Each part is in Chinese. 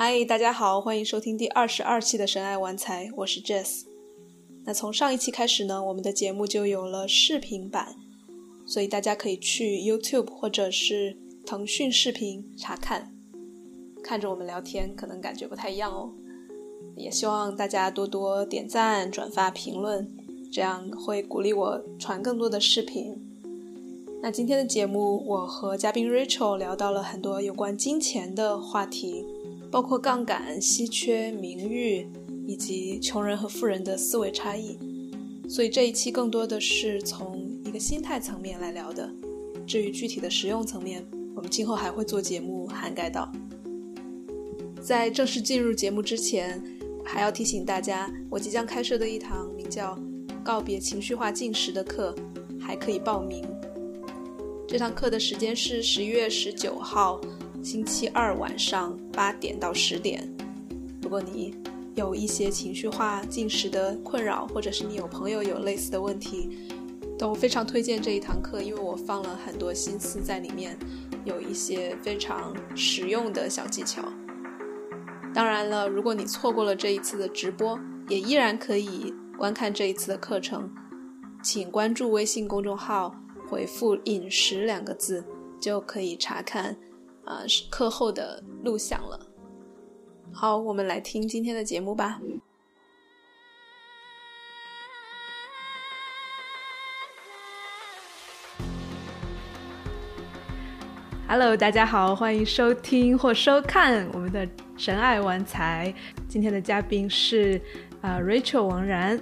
嗨，大家好，欢迎收听第二十二期的《神爱玩财》，我是 Jess。那从上一期开始呢，我们的节目就有了视频版，所以大家可以去 YouTube 或者是腾讯视频查看，看着我们聊天，可能感觉不太一样哦。也希望大家多多点赞、转发、评论，这样会鼓励我传更多的视频。那今天的节目，我和嘉宾 Rachel 聊到了很多有关金钱的话题。包括杠杆、稀缺、名誉，以及穷人和富人的思维差异。所以这一期更多的是从一个心态层面来聊的。至于具体的实用层面，我们今后还会做节目涵盖到。在正式进入节目之前，还要提醒大家，我即将开设的一堂名叫《告别情绪化进食》的课，还可以报名。这堂课的时间是十一月十九号。星期二晚上八点到十点，如果你有一些情绪化进食的困扰，或者是你有朋友有类似的问题，都非常推荐这一堂课，因为我放了很多心思在里面，有一些非常实用的小技巧。当然了，如果你错过了这一次的直播，也依然可以观看这一次的课程，请关注微信公众号，回复“饮食”两个字，就可以查看。啊，是课后的录像了。好，我们来听今天的节目吧。Hello，大家好，欢迎收听或收看我们的神爱玩财。今天的嘉宾是啊，Rachel 王然。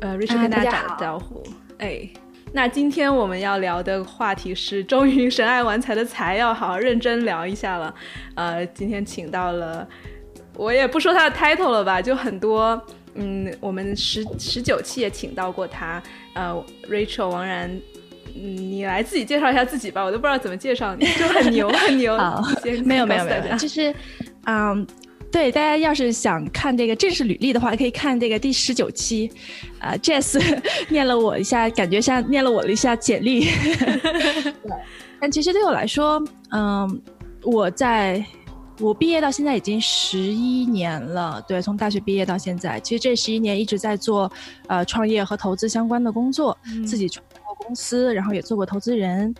呃，Rachel 跟大家打个招呼。哎。那今天我们要聊的话题是，终于神爱玩财的财要好好认真聊一下了。呃，今天请到了，我也不说他的 title 了吧，就很多，嗯，我们十十九期也请到过他，呃，Rachel 王然，嗯，你来自己介绍一下自己吧，我都不知道怎么介绍你，就很牛很牛。好，没有没有没有，就是，嗯。对，大家要是想看这个正式履历的话，可以看这个第十九期，啊，Jess 念了我一下，感觉像念了我的一下简历。对，但其实对我来说，嗯，我在我毕业到现在已经十一年了。对，从大学毕业到现在，其实这十一年一直在做呃创业和投资相关的工作，自己创过公司，然后也做过投资人。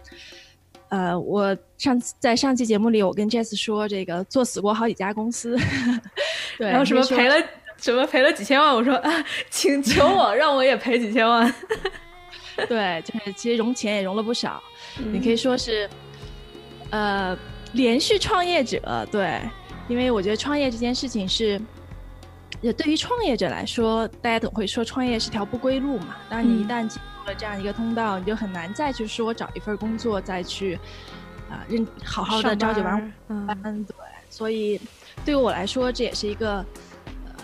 呃，我上次在上期节目里，我跟 Jess 说，这个做死过好几家公司，对，然后什么赔了什么赔了几千万，我说啊，请求我让我也赔几千万，对，就是其实融钱也融了不少，你可以说是呃连续创业者，对，因为我觉得创业这件事情是，也对于创业者来说，大家总会说创业是条不归路嘛，当然你一旦进入了这样一个通道，你就很难再去说找一份工作，再去啊认好好的朝九晚五班。对，所以对于我来说，这也是一个呃，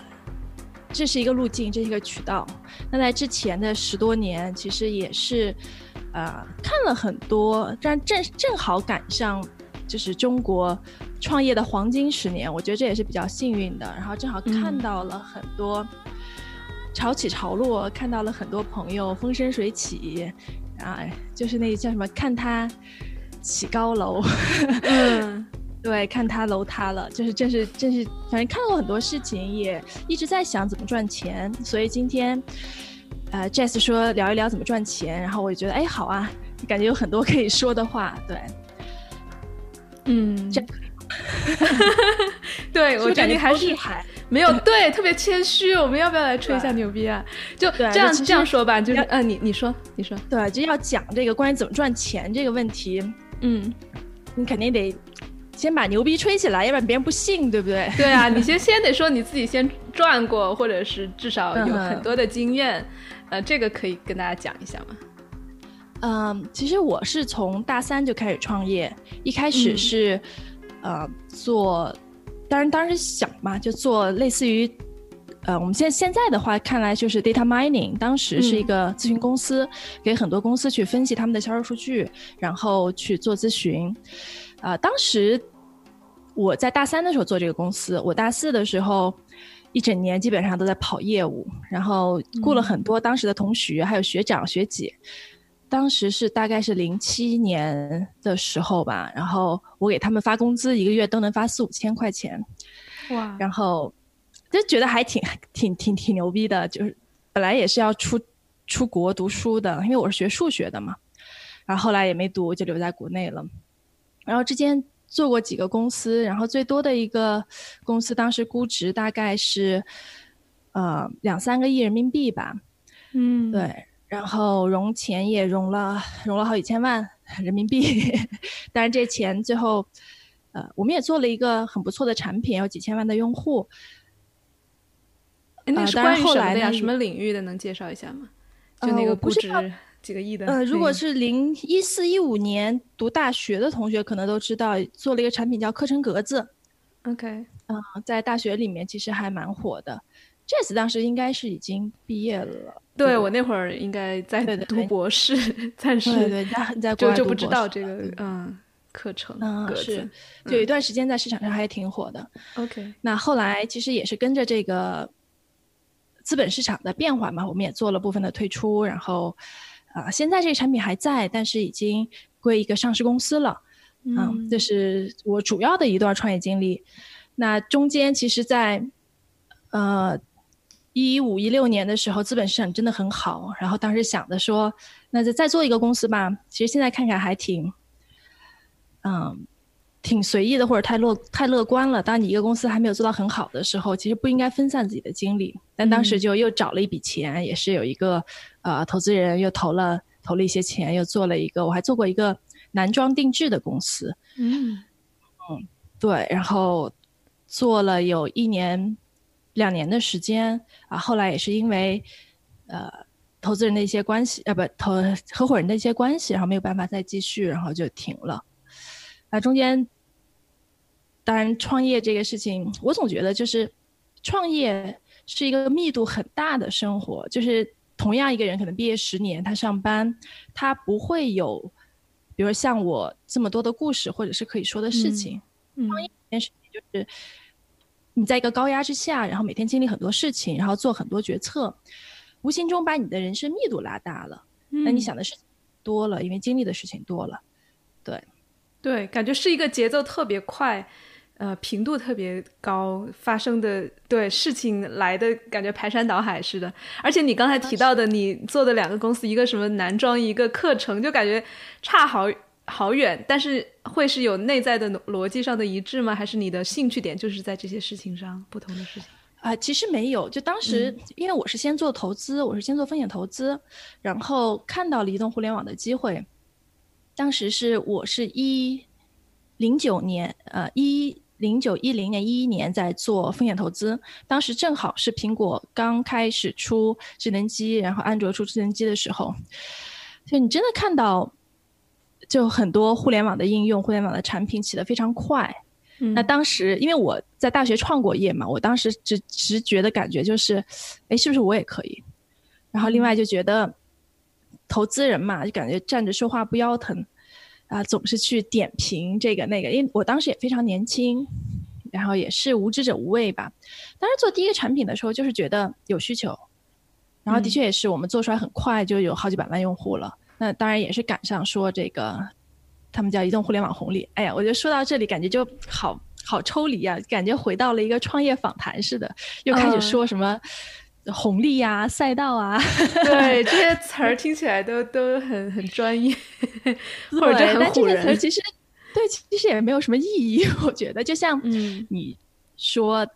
这是一个路径，这是一个渠道。那在之前的十多年，其实也是呃看了很多，但正正好赶上就是中国创业的黄金十年，我觉得这也是比较幸运的。然后正好看到了很多。潮起潮落，看到了很多朋友风生水起，啊，就是那叫什么？看他起高楼，嗯，对，看他楼塌了，就是正是正是，反正看到过很多事情，也一直在想怎么赚钱。所以今天，呃，Jess 说聊一聊怎么赚钱，然后我就觉得，哎，好啊，感觉有很多可以说的话，对，嗯，这样，对我觉得你还是。没有对，特别谦虚。我们要不要来吹一下牛逼啊？就这样这样说吧，就是嗯，你你说你说，对，就要讲这个关于怎么赚钱这个问题。嗯，你肯定得先把牛逼吹起来，要不然别人不信，对不对？对啊，你先先得说你自己先赚过，或者是至少有很多的经验。呃，这个可以跟大家讲一下吗？嗯，其实我是从大三就开始创业，一开始是呃做。当然，当时想嘛，就做类似于，呃，我们现现在的话看来就是 data mining。当时是一个咨询公司，给很多公司去分析他们的销售数据，然后去做咨询。啊，当时我在大三的时候做这个公司，我大四的时候一整年基本上都在跑业务，然后雇了很多当时的同学还有学长学姐。当时是大概是零七年的时候吧，然后我给他们发工资，一个月都能发四五千块钱，哇！然后就觉得还挺 挺挺挺牛逼的，就是本来也是要出出国读书的，因为我是学数学的嘛，然后后来也没读，就留在国内了。然后之间做过几个公司，然后最多的一个公司当时估值大概是呃两三个亿人民币吧，嗯，对。然后融钱也融了，融了好几千万人民币。当然这钱最后，呃，我们也做了一个很不错的产品，有几千万的用户。那是关于什么的呀？什么领域的？能介绍一下吗？就那个估值几个亿的。呃，如果是零一四一五年读大学的同学，可能都知道做了一个产品叫课程格子。OK，嗯，在大学里面其实还蛮火的。Jess 当时应该是已经毕业了。对我那会儿应该在读博士，暂时对对，在在就就不知道这个嗯课程嗯是，就有一段时间在市场上还挺火的。OK，那后来其实也是跟着这个资本市场的变化嘛，我们也做了部分的退出，然后啊，现在这个产品还在，但是已经归一个上市公司了。嗯，这是我主要的一段创业经历。那中间其实，在呃。一五一六年的时候，资本市场真的很好，然后当时想的说，那就再做一个公司吧。其实现在看看还挺，嗯，挺随意的，或者太乐太乐观了。当你一个公司还没有做到很好的时候，其实不应该分散自己的精力。但当时就又找了一笔钱，也是有一个呃投资人又投了投了一些钱，又做了一个，我还做过一个男装定制的公司。嗯嗯，对，然后做了有一年。两年的时间啊，后来也是因为，呃，投资人的一些关系，呃，不，投合伙人的一些关系，然后没有办法再继续，然后就停了。啊，中间，当然创业这个事情，我总觉得就是创业是一个密度很大的生活，就是同样一个人可能毕业十年，他上班，他不会有，比如像我这么多的故事，或者是可以说的事情。创业这件事情就是。你在一个高压之下，然后每天经历很多事情，然后做很多决策，无形中把你的人生密度拉大了。那你想的事情多了，因为经历的事情多了。对，对，感觉是一个节奏特别快，呃，频度特别高，发生的对事情来的感觉排山倒海似的。而且你刚才提到的，你做的两个公司，一个什么男装，一个课程，就感觉差好。好远，但是会是有内在的逻辑上的一致吗？还是你的兴趣点就是在这些事情上不同的事情啊？其实没有，就当时因为我是先做投资，我是先做风险投资，然后看到了移动互联网的机会。当时是我是一零九年，呃，一零九一零年一一年在做风险投资，当时正好是苹果刚开始出智能机，然后安卓出智能机的时候，就你真的看到。就很多互联网的应用，互联网的产品起得非常快。那当时因为我在大学创过业嘛，我当时直直觉的感觉就是，哎，是不是我也可以？然后另外就觉得，投资人嘛，就感觉站着说话不腰疼，啊，总是去点评这个那个。因为我当时也非常年轻，然后也是无知者无畏吧。当时做第一个产品的时候，就是觉得有需求，然后的确也是我们做出来很快，就有好几百万用户了。那当然也是赶上说这个，他们叫移动互联网红利。哎呀，我觉得说到这里，感觉就好好抽离啊，感觉回到了一个创业访谈似的，又开始说什么红利呀、赛道啊，对这些词儿听起来都都很很专业，或者很唬人。其实对，其实也没有什么意义。我觉得，就像你说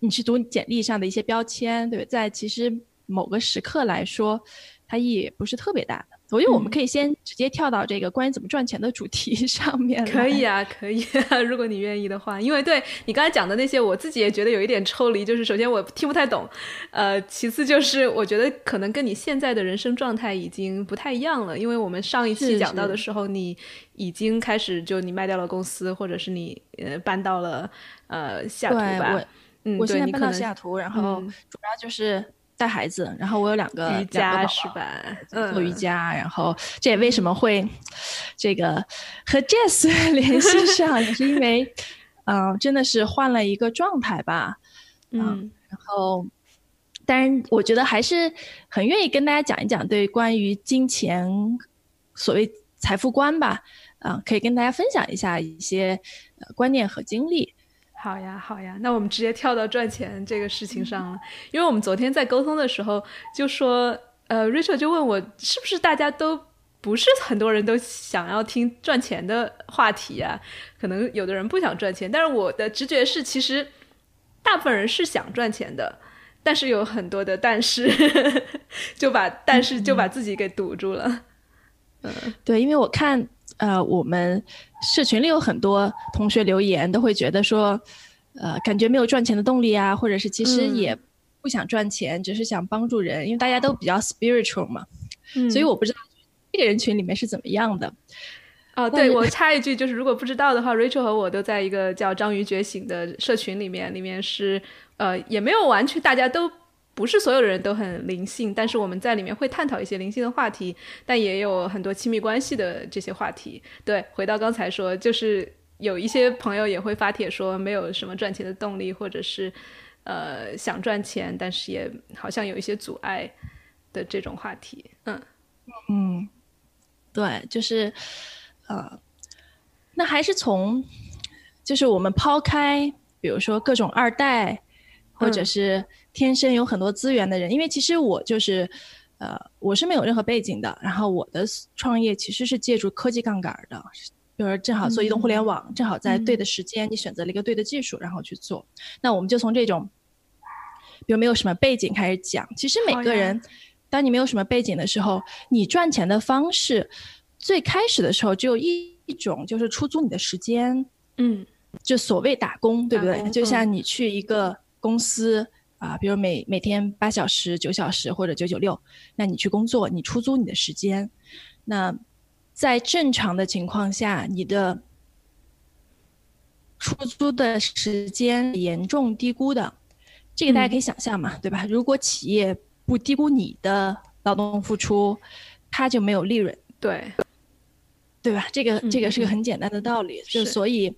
你去读简历上的一些标签，对，在其实某个时刻来说，它意义不是特别大的。所以我们可以先直接跳到这个关于怎么赚钱的主题 上面。可以啊，可以，啊，如果你愿意的话。因为对你刚才讲的那些，我自己也觉得有一点抽离。就是首先我听不太懂，呃，其次就是我觉得可能跟你现在的人生状态已经不太一样了。因为我们上一期讲到的时候，你已经开始就你卖掉了公司，或者是你呃搬到了呃西雅图吧？嗯，我现在搬到西雅图，然后主要就是。带孩子，然后我有两个瑜伽是吧？做瑜伽，然后这也为什么会这个和 Jess 联系上，也是因为，嗯，真的是换了一个状态吧。嗯，然后当然，我觉得还是很愿意跟大家讲一讲对关于金钱所谓财富观吧，啊，可以跟大家分享一下一些呃观念和经历。好呀，好呀，那我们直接跳到赚钱这个事情上了，因为我们昨天在沟通的时候就说，呃，Rachel 就问我是不是大家都不是很多人都想要听赚钱的话题啊？可能有的人不想赚钱，但是我的直觉是，其实大部分人是想赚钱的，但是有很多的但是，就把但是就把自己给堵住了。嗯，对，因为我看。呃，我们社群里有很多同学留言，都会觉得说，呃，感觉没有赚钱的动力啊，或者是其实也不想赚钱，只是想帮助人，因为大家都比较 spiritual 嘛。嗯。所以我不知道这个人群里面是怎么样的。哦，对，我 插一句，就是如果不知道的话，Rachel 和我都在一个叫“章鱼觉醒”的社群里面，里面是呃，也没有完全大家都。不是所有的人都很灵性，但是我们在里面会探讨一些灵性的话题，但也有很多亲密关系的这些话题。对，回到刚才说，就是有一些朋友也会发帖说没有什么赚钱的动力，或者是呃想赚钱，但是也好像有一些阻碍的这种话题。嗯嗯，对，就是呃，那还是从就是我们抛开，比如说各种二代，或者是。天生有很多资源的人，因为其实我就是，呃，我是没有任何背景的。然后我的创业其实是借助科技杠杆的，比如正好做移动互联网，正好在对的时间，你选择了一个对的技术，然后去做。那我们就从这种，比如没有什么背景开始讲。其实每个人，当你没有什么背景的时候，你赚钱的方式，最开始的时候只有一一种，就是出租你的时间。嗯，就所谓打工，对不对？就像你去一个公司。啊，比如每每天八小时、九小时或者九九六，那你去工作，你出租你的时间。那在正常的情况下，你的出租的时间严重低估的，这个大家可以想象嘛，对吧？如果企业不低估你的劳动付出，它就没有利润，对对吧？这个这个是个很简单的道理，就所以，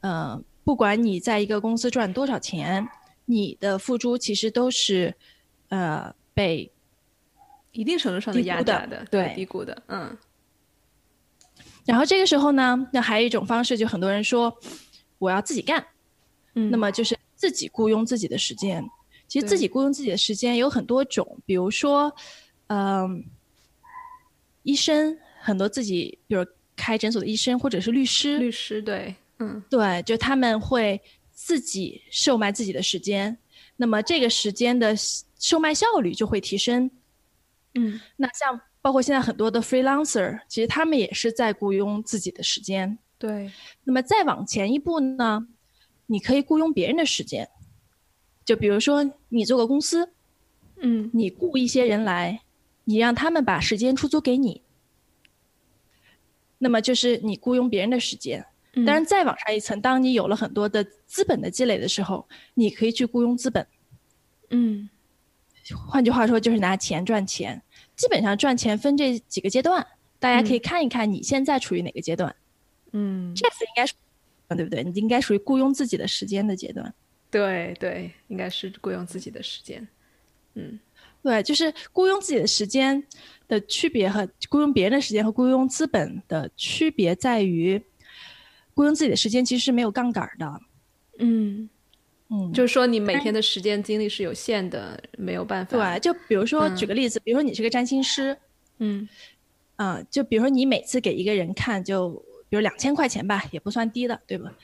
呃，不管你在一个公司赚多少钱。你的付出其实都是，呃，被一定程度上的压榨的，对，低估的，嗯。然后这个时候呢，那还有一种方式，就很多人说我要自己干，嗯，那么就是自己雇佣自己的时间。其实自己雇佣自己的时间有很多种，比如说，嗯，医生很多自己，比如开诊所的医生或者是律师，律师对，嗯，对，就他们会。自己售卖自己的时间，那么这个时间的售卖效率就会提升。嗯，那像包括现在很多的 freelancer，其实他们也是在雇佣自己的时间。对。那么再往前一步呢，你可以雇佣别人的时间，就比如说你做个公司，嗯，你雇一些人来，你让他们把时间出租给你，那么就是你雇佣别人的时间。当然，再往上一层，当你有了很多的资本的积累的时候，你可以去雇佣资本。嗯，换句话说，就是拿钱赚钱。基本上赚钱分这几个阶段，大家可以看一看你现在处于哪个阶段。嗯，这次应该是，对不对？你应该属于雇佣自己的时间的阶段。对对，应该是雇佣自己的时间。嗯，对，就是雇佣自己的时间的区别和雇佣别人的时间和雇佣资本的区别在于。雇佣自己的时间其实是没有杠杆的，嗯嗯，就是说你每天的时间精力是有限的，没有办法。对，就比如说举个例子，比如说你是个占星师，嗯啊，就比如说你每次给一个人看，就比如两千块钱吧，也不算低的，对吧？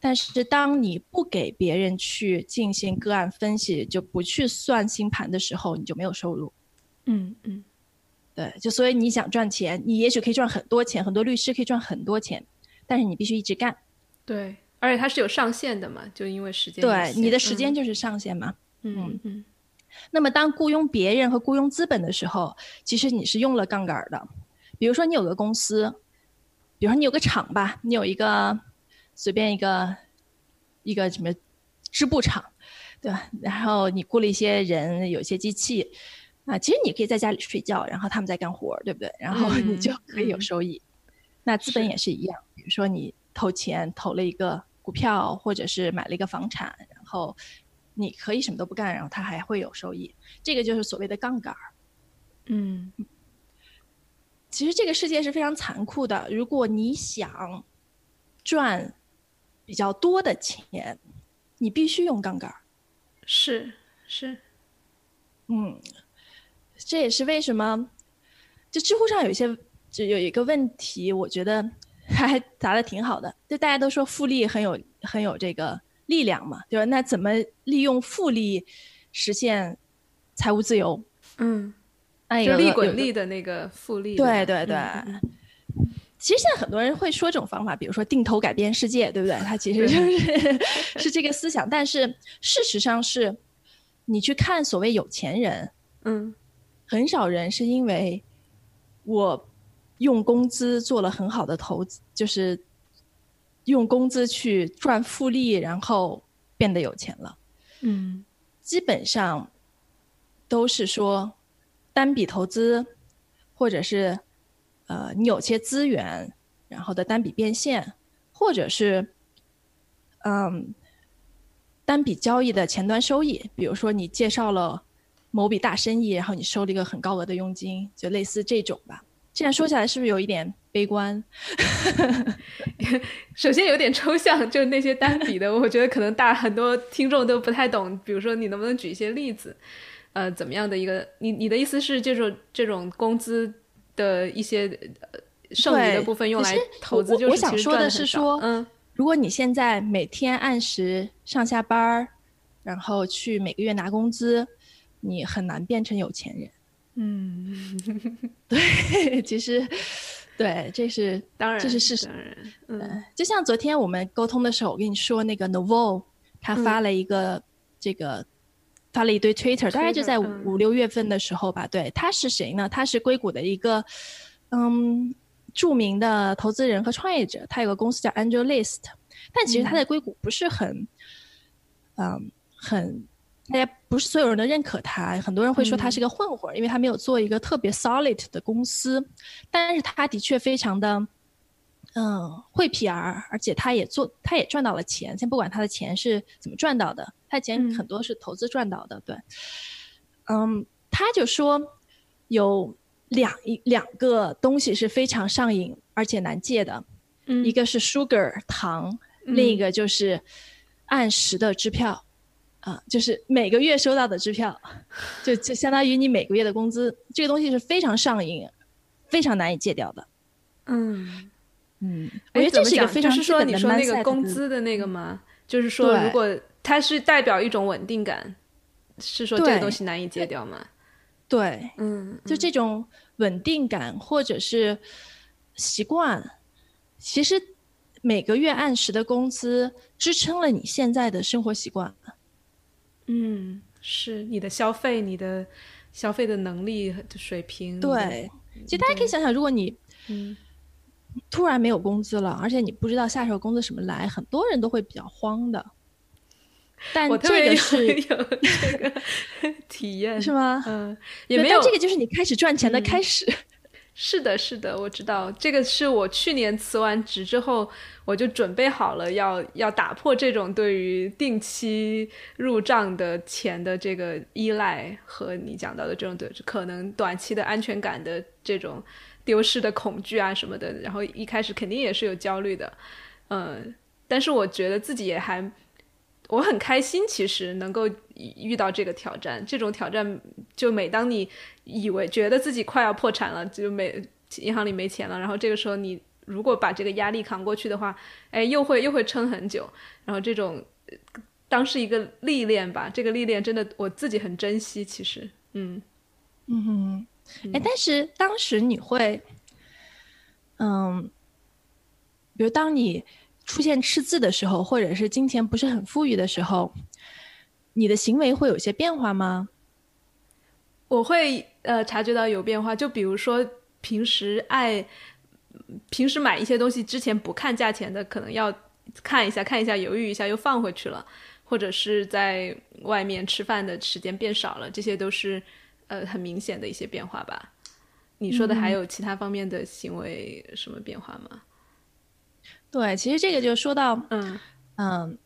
但是当你不给别人去进行个案分析，就不去算星盘的时候，你就没有收入。嗯嗯，对，就所以你想赚钱，你也许可以赚很多钱，很多律师可以赚很多钱。但是你必须一直干，对，而且它是有上限的嘛，就因为时间，对，你的时间就是上限嘛，嗯嗯。那么当雇佣别人和雇佣资本的时候，其实你是用了杠杆的。比如说你有个公司，比如说你有个厂吧，你有一个随便一个一个什么织布厂，对吧？然后你雇了一些人，有一些机器啊，其实你可以在家里睡觉，然后他们在干活，对不对？然后你就可以有收益。那资本也是一样，比如说你投钱投了一个股票，或者是买了一个房产，然后你可以什么都不干，然后它还会有收益。这个就是所谓的杠杆儿。嗯，其实这个世界是非常残酷的。如果你想赚比较多的钱，你必须用杠杆儿。是是，嗯，这也是为什么，就知乎上有一些就有一个问题，我觉得 还答的挺好的。就大家都说复利很有很有这个力量嘛，对吧？那怎么利用复利实现财务自由？嗯，哎就利滚利的那个复利。对对对。其实现在很多人会说这种方法，比如说定投改变世界，对不对？它其实就是 是这个思想，但是事实上是，你去看所谓有钱人，嗯很少人是因为我用工资做了很好的投资，就是用工资去赚复利，然后变得有钱了。嗯基本上都是说单笔投资，或者是呃你有些资源，然后的单笔变现，或者是嗯单笔交易的前端收益，比如说你介绍了某笔大生意，然后你收了一个很高额的佣金，就类似这种吧。这样说起来是不是有一点悲观？首先有点抽象，就那些单笔的，我觉得可能大很多听众都不太懂。比如说，你能不能举一些例子？呃，怎么样的一个？你你的意思是，这种这种工资的一些呃剩余的部分用来投资，我就是我想说的是说嗯如果你现在每天按时上下班儿，然后去每个月拿工资，你很难变成有钱人。嗯，对，其实，对，这是当然这是事实。当然，嗯就像昨天我们沟通的时候，我跟你说那个 Novo，他嗯发了一个这个、发了一堆 Twitter，大概就在嗯五六月份的时候吧。对，他是谁呢？他是硅谷的一个嗯著名的投资人和创业者，他有个公司叫 AngelList，但其实他在硅谷不是很嗯很。大家不是所有人都认可他，很多人会说他是个混混儿，因为他没有做一个特别 solid 的公司，但是他的确非常的，嗯，会 PR，而且他也做，他也赚到了钱。先不管他的钱是怎么赚到的，他的钱嗯很多是投资赚到的，对。嗯，他就说有两一两个东西是非常上瘾而且难戒的，嗯，一个是 sugar 糖，嗯另一个就是按时的支票。啊，就是每个月收到的支票，就就相当于你每个月的工资，这个东西是非常上瘾，非常难以戒掉的。嗯。嗯，我觉哎，得这是一个怎么讲？就是说，你说那个工资的那个吗？就是说，如果它是代表一种稳定感，是说这个东西难以戒掉吗？对，嗯，就这种稳定感或者是习惯，其实每个月按时的工资支撑了你现在的生活习惯。嗯，是你的消费，你的消费的能力的水平。对，其实大家可以想想，如果你嗯突然没有工资了，而且你不知道下手工资什么来，很多人都会比较慌的。但这个是 有这个 体验，是吗？嗯，也没有但这个就是你开始赚钱的嗯开始。是的，是的，我知道这个是我去年辞完职之后，我就准备好了要要打破这种对于定期入账的钱的这个依赖和你讲到的这种的可能短期的安全感的这种丢失的恐惧啊什么的，然后一开始肯定也是有焦虑的，嗯，但是我觉得自己也还。我很开心，其实能够遇到这个挑战。这种挑战，就每当你以为觉得自己快要破产了，就没银行里没钱了，然后这个时候你如果把这个压力扛过去的话，哎，又会又会撑很久。然后这种当是一个历练吧，这个历练真的我自己很珍惜。其实，嗯嗯，哎，但是当时你会，嗯，比如当你出现赤字的时候，或者是金钱不是很富裕的时候，你的行为会有些变化吗？我会呃察觉到有变化，就比如说平时爱平时买一些东西之前不看价钱的，可能要看一下看一下，犹豫一下又放回去了，或者是在外面吃饭的时间变少了，这些都是呃很明显的一些变化吧。你说的还有其他方面的行为什么变化吗？对，其实这个就说到，嗯嗯，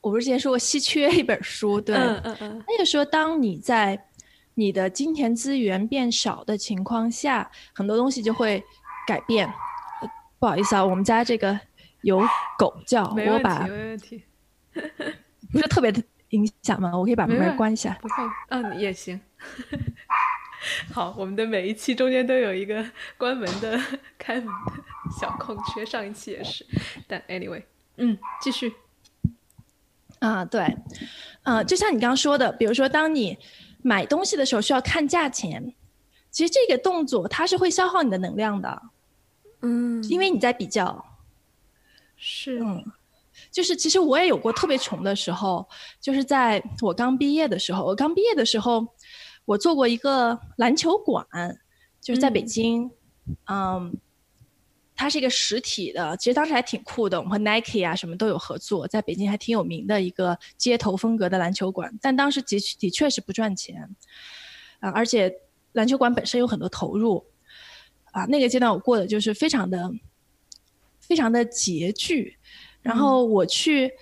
我不是之前说过稀缺一本书，对，嗯嗯嗯，那就说，当你在你的金钱资源变少的情况下，很多东西就会改变。呃不好意思啊，我们家这个有狗叫，我把题，没问题，不是特别的影响吗？我可以把门关一下。不会，嗯，也行。好，我们的每一期中间都有一个关门的、开门的小空缺，上一期也是。但 anyway，嗯，继续。啊，对，呃，就像你刚刚说的，比如说，当你买东西的时候需要看价钱，其实这个动作它是会消耗你的能量的，嗯因为你在比较。是，嗯，就是其实我也有过特别穷的时候，就是在我刚毕业的时候，我刚毕业的时候，我做过一个篮球馆，就是在北嗯京，嗯。它是一个实体的，其实当时还挺酷的。我们和 Nike 啊什么都有合作，在北京还挺有名的一个街头风格的篮球馆。但当时的确的确是不赚钱，啊，而且篮球馆本身有很多投入，啊，那个阶段我过得就是非常的、非常的拮据。然后我去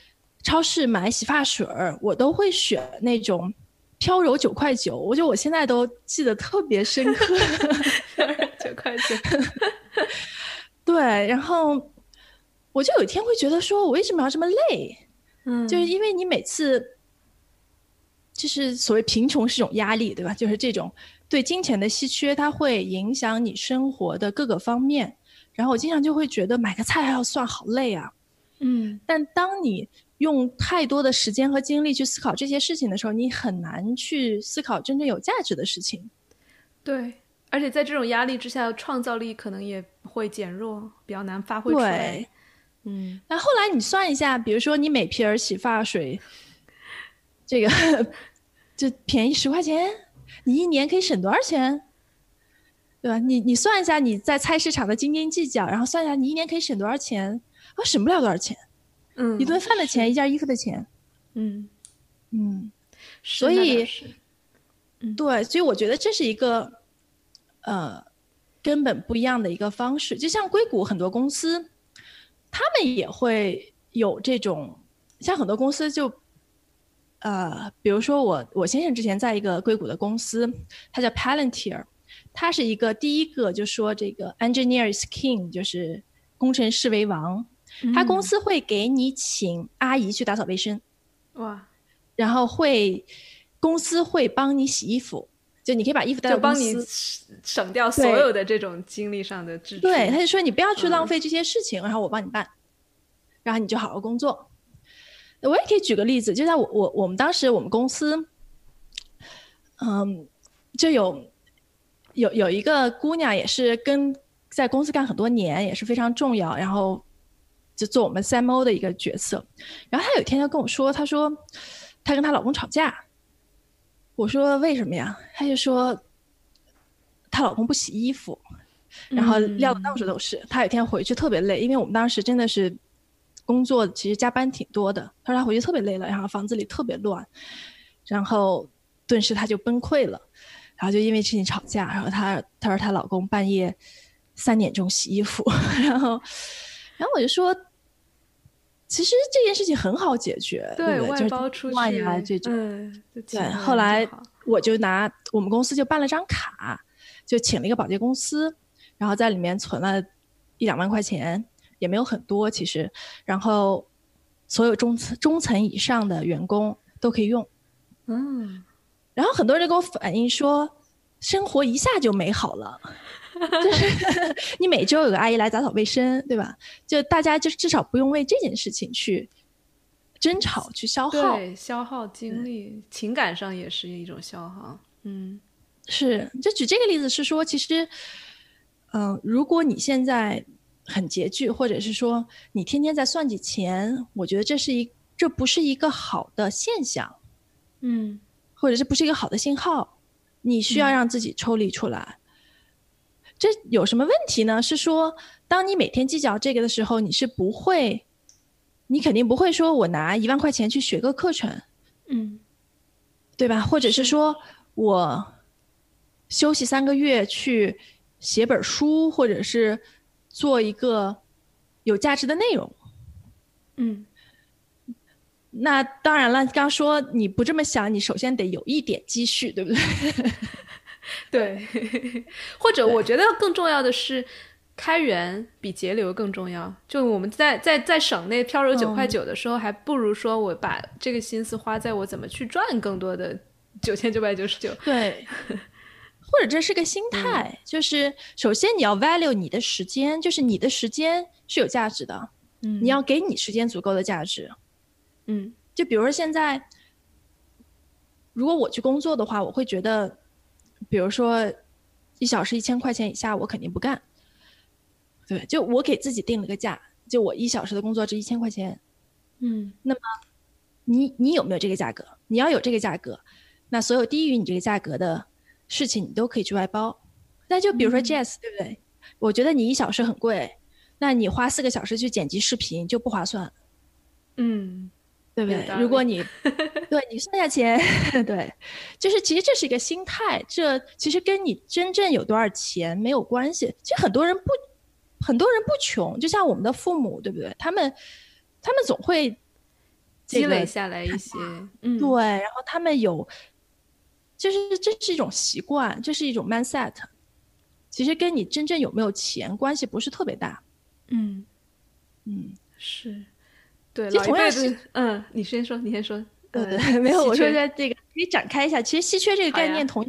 超市买洗发水儿，我都会选那种飘柔九块九，我觉得我现在都记得特别深刻。九块九。对，然后我就有一天会觉得说，我为什么要这么累？嗯就是因为你每次，就是所谓贫穷是一种压力，对吧？就是这种对金钱的稀缺，它会影响你生活的各个方面。然后我经常就会觉得买个菜还要算，好累啊。嗯但当你用太多的时间和精力去思考这些事情的时候，你很难去思考真正有价值的事情。对，而且在这种压力之下，创造力可能也会减弱，比较难发挥出来。，嗯那后来你算一下，比如说你每瓶儿洗发水，这个就便宜十块钱，你一年可以省多少钱？对吧？你你算一下你在菜市场的斤斤计较，然后算一下你一年可以省多少钱，啊，省不了多少钱，嗯，一顿饭的钱，一件衣服的钱，嗯，嗯，所以对，所以我觉得这是一个呃根本不一样的一个方式。就像硅谷很多公司，他们也会有这种，像很多公司就呃，比如说我我先生之前在一个硅谷的公司，它叫 Palantir，它是一个第一个就说这个 engineer is king，就是工程师为王。他公嗯司会给你请阿姨去打扫卫生，哇，然后会公司会帮你洗衣服，就你可以把衣服带到公就帮你。省掉所有的这种精力上的支出。对，他就说你不要去浪嗯费这些事情，然后我帮你办，然后你就好好工作。我也可以举个例子，就在我我我们当时我们公司，嗯，就有有有一个姑娘也是跟在公司干很多年，也是非常重要，然后就做我们 CMO 的一个角色。然后她有一天就跟我说，她说她跟她老公吵架。我说为什么呀？她就说她老公不洗衣服，然后撂的到处都是。她有一天回去特别累，因为我们当时真的是工作其实加班挺多的。她说她回去特别累了，然后房子里特别乱，然后顿时她就崩溃了，然后就因为事情吵架。然后她她说她老公半夜三点钟洗衣服，然后然后我就说。其实这件事情很好解决，对对外包出外去呀这种，嗯，对，后来我就拿我们公司就办了张卡，就请了一个保洁公司，然后在里面存了一两万块钱，也没有很多其实，然后所有中层中层以上的员工都可以用，嗯，然后很多人给我反映说，生活一下就美好了。就是你每周有个阿姨来打扫卫生，对吧？就大家就至少不用为这件事情去争吵、去消耗。对，消耗精力，情感上也是一种消耗。嗯是，就举这个例子是说，其实，嗯、如果你现在很拮据，或者是说你天天在算计钱，我觉得这是一这不是一个好的现象，嗯或者这不是一个好的信号，你需要让自己抽离出来。这有什么问题呢？是说，当你每天计较这个的时候，你是不会，你肯定不会说我拿一万块钱去学个课程，嗯对吧？或者是是说我休息三个月去写本书，或者是做一个有价值的内容。嗯那当然了，刚说你不这么想，你首先得有一点积蓄，对不对？对，或者我觉得更重要的是，开源比节流更重要。就我们在在在省内飘柔九块九的时候，还不如说我把这个心思花在我怎么去赚更多的九千九百九十九。对，或者这是个心态，就是首先你要 value 你的时间，就是你的时间是有价值的，嗯，你要给你时间足够的价值。嗯，就比如说现在，如果我去工作的话，我会觉得。比如说，一小时一千块钱以下，我肯定不干。对，就我给自己定了个价，就我一小时的工作值一千块钱。嗯，那么你你有没有这个价格？你要有这个价格，那所有低于你这个价格的事情，你都可以去外包。那就比如说 Jazz，对不对？我觉得你一小时很贵，那你花四个小时去剪辑视频就不划算。嗯。对不对？如果你 对你剩下钱，对，就是其实这是一个心态，这其实跟你真正有多少钱没有关系。其实很多人不，很多人不穷，就像我们的父母，对不对？他们他们总会积累下来一些，嗯，对，然后他们有，就是这是一种习惯，这是一种 mindset。其实跟你真正有没有钱关系不是特别大，嗯嗯，是。对，同样是嗯，你先说，你先说。对对，没有，我说在这个可以展开一下。其实稀缺这个概念同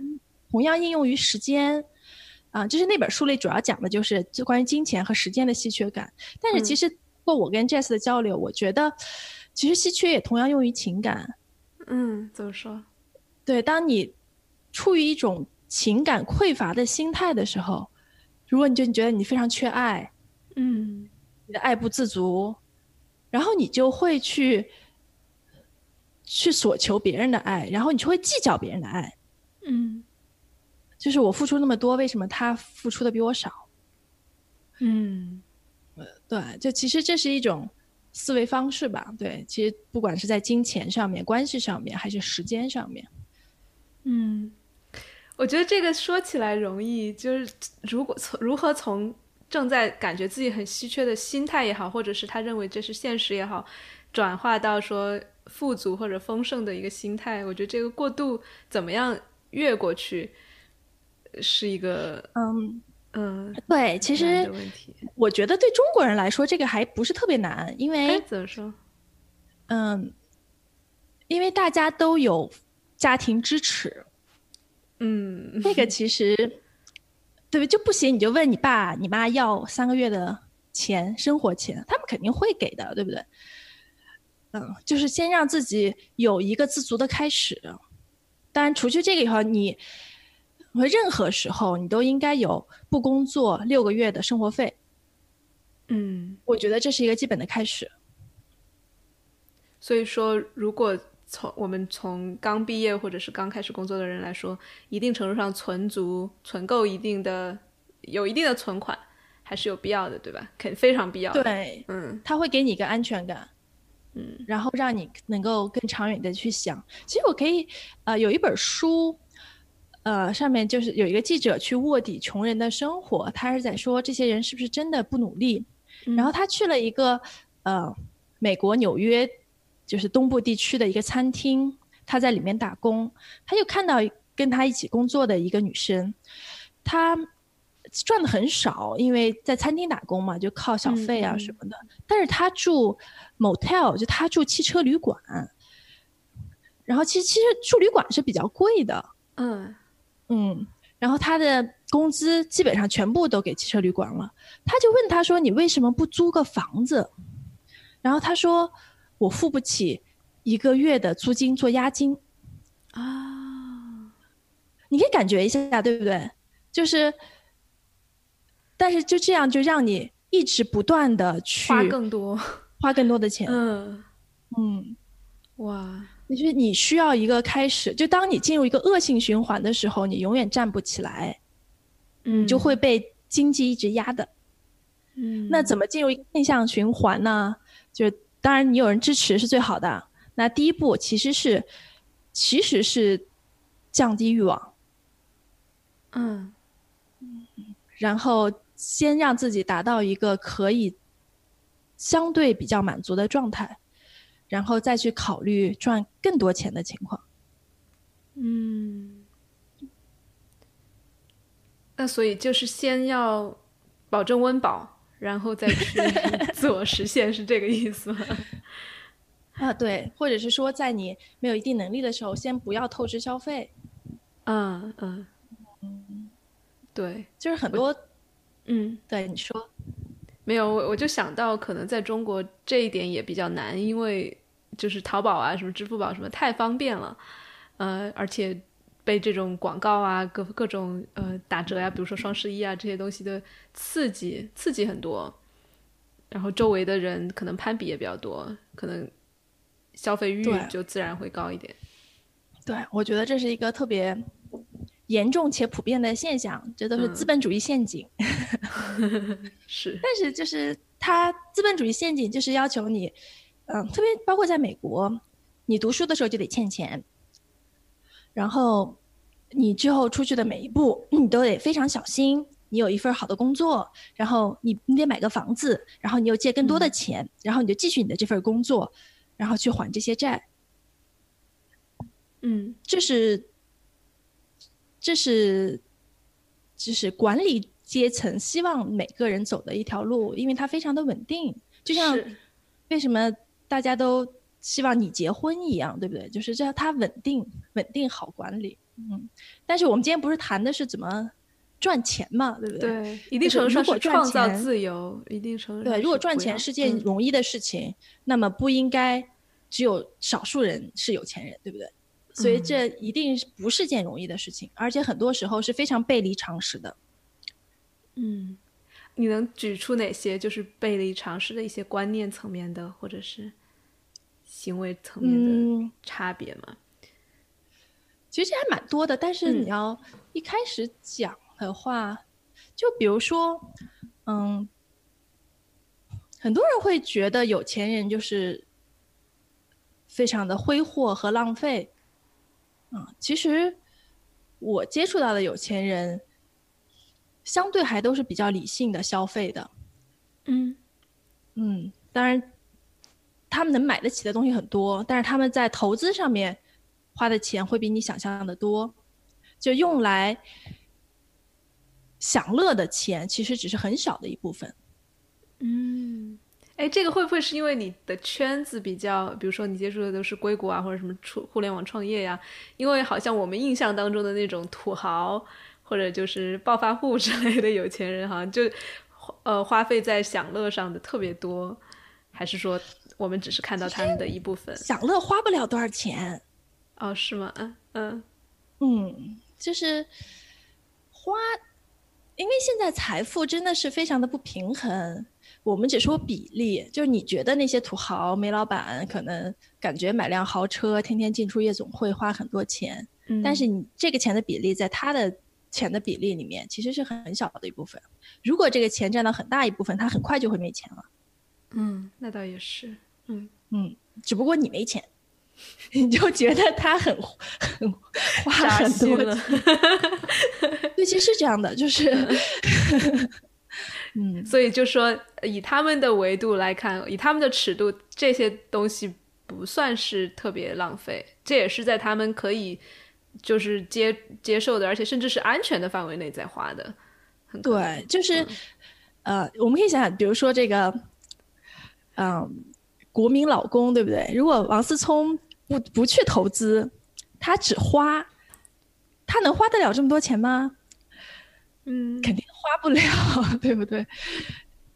同样应用于时间啊，就是那本书里主要讲的就是就关于金钱和时间的稀缺感。但是其实通过我跟 Jess 的交流，我觉得其实稀缺也同样用于情感。嗯，怎么说？对，当你处于一种情感匮乏的心态的时候，如果你就你觉得你非常缺爱，嗯，你的爱不自足。然后你就会去去索求别人的爱，然后你就会计较别人的爱，嗯，就是我付出那么多，为什么他付出的比我少？嗯，呃，对，就其实这是一种思维方式吧。对，其实不管是在金钱上面、关系上面，还是时间上面，嗯，我觉得这个说起来容易，就是如果从如何从。正在感觉自己很稀缺的心态也好，或者是他认为这是现实也好，转化到说富足或者丰盛的一个心态，我觉得这个过渡怎么样越过去，是一个嗯嗯对，其实我觉得对中国人来说这个还不是特别难，因为怎么说？嗯，因为大家都有家庭支持，嗯，那个 其实。对不对？就不行，你就问你爸、你妈要三个月的钱，生活钱，他们肯定会给的，对不对？嗯，就是先让自己有一个自足的开始。当然，除去这个以后，你任何时候你都应该有不工作六个月的生活费。嗯，我觉得这是一个基本的开始。所以说，如果。从我们从刚毕业或者是刚开始工作的人来说，一定程度上存足、存够一定的、有一定的存款，还是有必要的，对吧？肯非常必要的。对，嗯，他会给你一个安全感，嗯，然后让你能够更长远的去想。其实我可以，呃，有一本书，呃，上面就是有一个记者去卧底穷人的生活，他是在说这些人是不是真的不努力。然后他去了一个呃美国纽约。就是东部地区的一个餐厅，他在里面打工，他就看到跟他一起工作的一个女生，她赚的很少，因为在餐厅打工嘛，就靠小费啊什么的。但是她住 motel，就她住汽车旅馆，然后其实其实住旅馆是比较贵的，嗯嗯，然后她的工资基本上全部都给汽车旅馆了。他就问他说：“你为什么不租个房子？”然后他说。我付不起一个月的租金做押金啊！你可以感觉一下，对不对？就是，但是就这样就让你一直不断的去花更多，花更多的钱。嗯嗯，哇！你觉得你需要一个开始，就当你进入一个恶性循环的时候，你永远站不起来，嗯，就会被经济一直压的。嗯，那怎么进入一个正向循环呢？就当然，你有人支持是最好的。那第一步其实是，其实是降低欲望。嗯，然后先让自己达到一个可以相对比较满足的状态，然后再去考虑赚更多钱的情况。嗯，那所以就是先要保证温饱，然后再去 自我实现，是这个意思吗？啊，对，或者是说，在你没有一定能力的时候，先不要透支消费。嗯嗯嗯，对，就是很多，嗯，对，你说，没有，我我就想到，可能在中国这一点也比较难，因为就是淘宝啊，什么支付宝什么太方便了，呃，而且被这种广告啊，各各种呃打折呀，比如说双十一啊这些东西的刺激，刺激很多，然后周围的人可能攀比也比较多，可能。消费欲就自然会高一点。对，我觉得这是一个特别严重且普遍的现象，这都是资本主义陷阱。是，但是就是它资本主义陷阱就是要求你，嗯，特别包括在美国，你读书的时候就得欠钱，然后你之后出去的每一步你都得非常小心。你有一份好的工作，然后你你得买个房子，然后你又借更多的钱，然后你就继续你的这份工作。然后去还这些债，嗯，这是，这是，就是管理阶层希望每个人走的一条路，因为它非常的稳定，就像为什么大家都希望你结婚一样，对不对？就是这样，它稳定、稳定好管理。嗯，但是我们今天不是谈的是怎么赚钱嘛，对不对？对，一定程度上是创造自由，一定程度对。如果赚钱是件容易的事情，那么不应该。只有少数人是有钱人，对不对？所以这一定不是件容易的事情，而且很多时候是非常背离常识的。嗯，你能举出哪些就是背离常识的一些观念层面的，或者是行为层面的差别吗？其实还蛮多的，但是你要一开始讲的话，就比如说，嗯，很多人会觉得有钱人就是。非常的挥霍和浪费，啊，其实我接触到的有钱人，相对还都是比较理性的消费的，嗯嗯，当然，他们能买得起的东西很多，但是他们在投资上面花的钱会比你想象的多，就用来享乐的钱其实只是很小的一部分，嗯。哎，这个会不会是因为你的圈子比较，比如说你接触的都是硅谷啊，或者什么互联网创业呀？因为好像我们印象当中的那种土豪或者就是暴发户之类的有钱人，好像就呃花费在享乐上的特别多，还是说我们只是看到他们的一部分？享乐花不了多少钱，哦，是吗？嗯嗯嗯，就是花，因为现在财富真的是非常的不平衡。我们只说比例，就是你觉得那些土豪、煤老板可能感觉买辆豪车、天天进出夜总会花很多钱，但是你这个钱的比例在他的钱的比例里面其实是很小的一部分。如果这个钱占到很大一部分，他很快就会没钱了。嗯，那倒也是。嗯嗯，只不过你没钱，你就觉得他很很花很多了。对，其实是这样的，就是。嗯，所以就说以他们的维度来看，以他们的尺度，这些东西不算是特别浪费，这也是在他们可以就是接接受的，而且甚至是安全的范围内在花的。对，就是呃，我们可以想想，比如说这个，嗯，国民老公，对不对？如果王思聪不不去投资，他只花，他能花得了这么多钱吗？嗯，肯定花不了，对不对？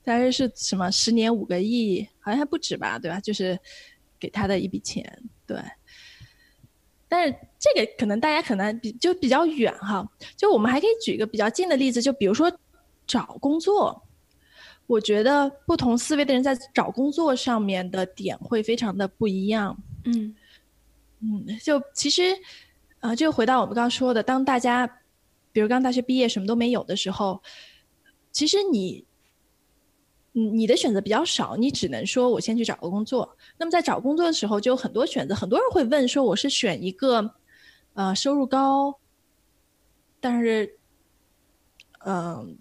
但是是什么十年五个亿，好像还不止吧，对吧？就是给他的一笔钱，对。但是这个可能大家可能比就比较远哈，就我们还可以举一个比较近的例子，就比如说找工作。我觉得不同思维的人在找工作上面的点会非常的不一样。嗯嗯，就其实啊，就回到我们刚刚说的，当大家。比如刚大学毕业什么都没有的时候，其实你，你的选择比较少，你只能说我先去找个工作。那么在找工作的时候就有很多选择，很多人会问说我是选一个，呃，收入高，但是，嗯，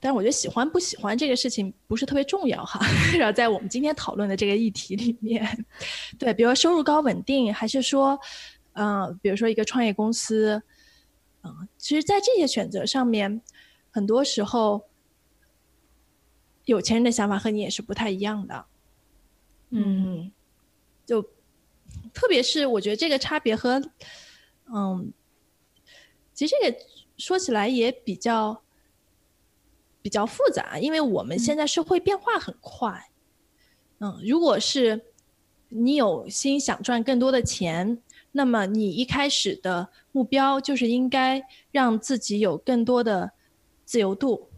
但是我觉得喜欢不喜欢这个事情不是特别重要哈。然后在我们今天讨论的这个议题里面，对，比如说收入高稳定，还是说，嗯，比如说一个创业公司，嗯，其实，在这些选择上面，很多时候，有钱人的想法和你也是不太一样的。嗯，就特别是我觉得这个差别和，嗯，其实这个说起来也比较。比较复杂，因为我们现在社会变化很快。嗯，如果是你有心想赚更多的钱，那么你一开始的目标就是应该让自己有更多的自由度。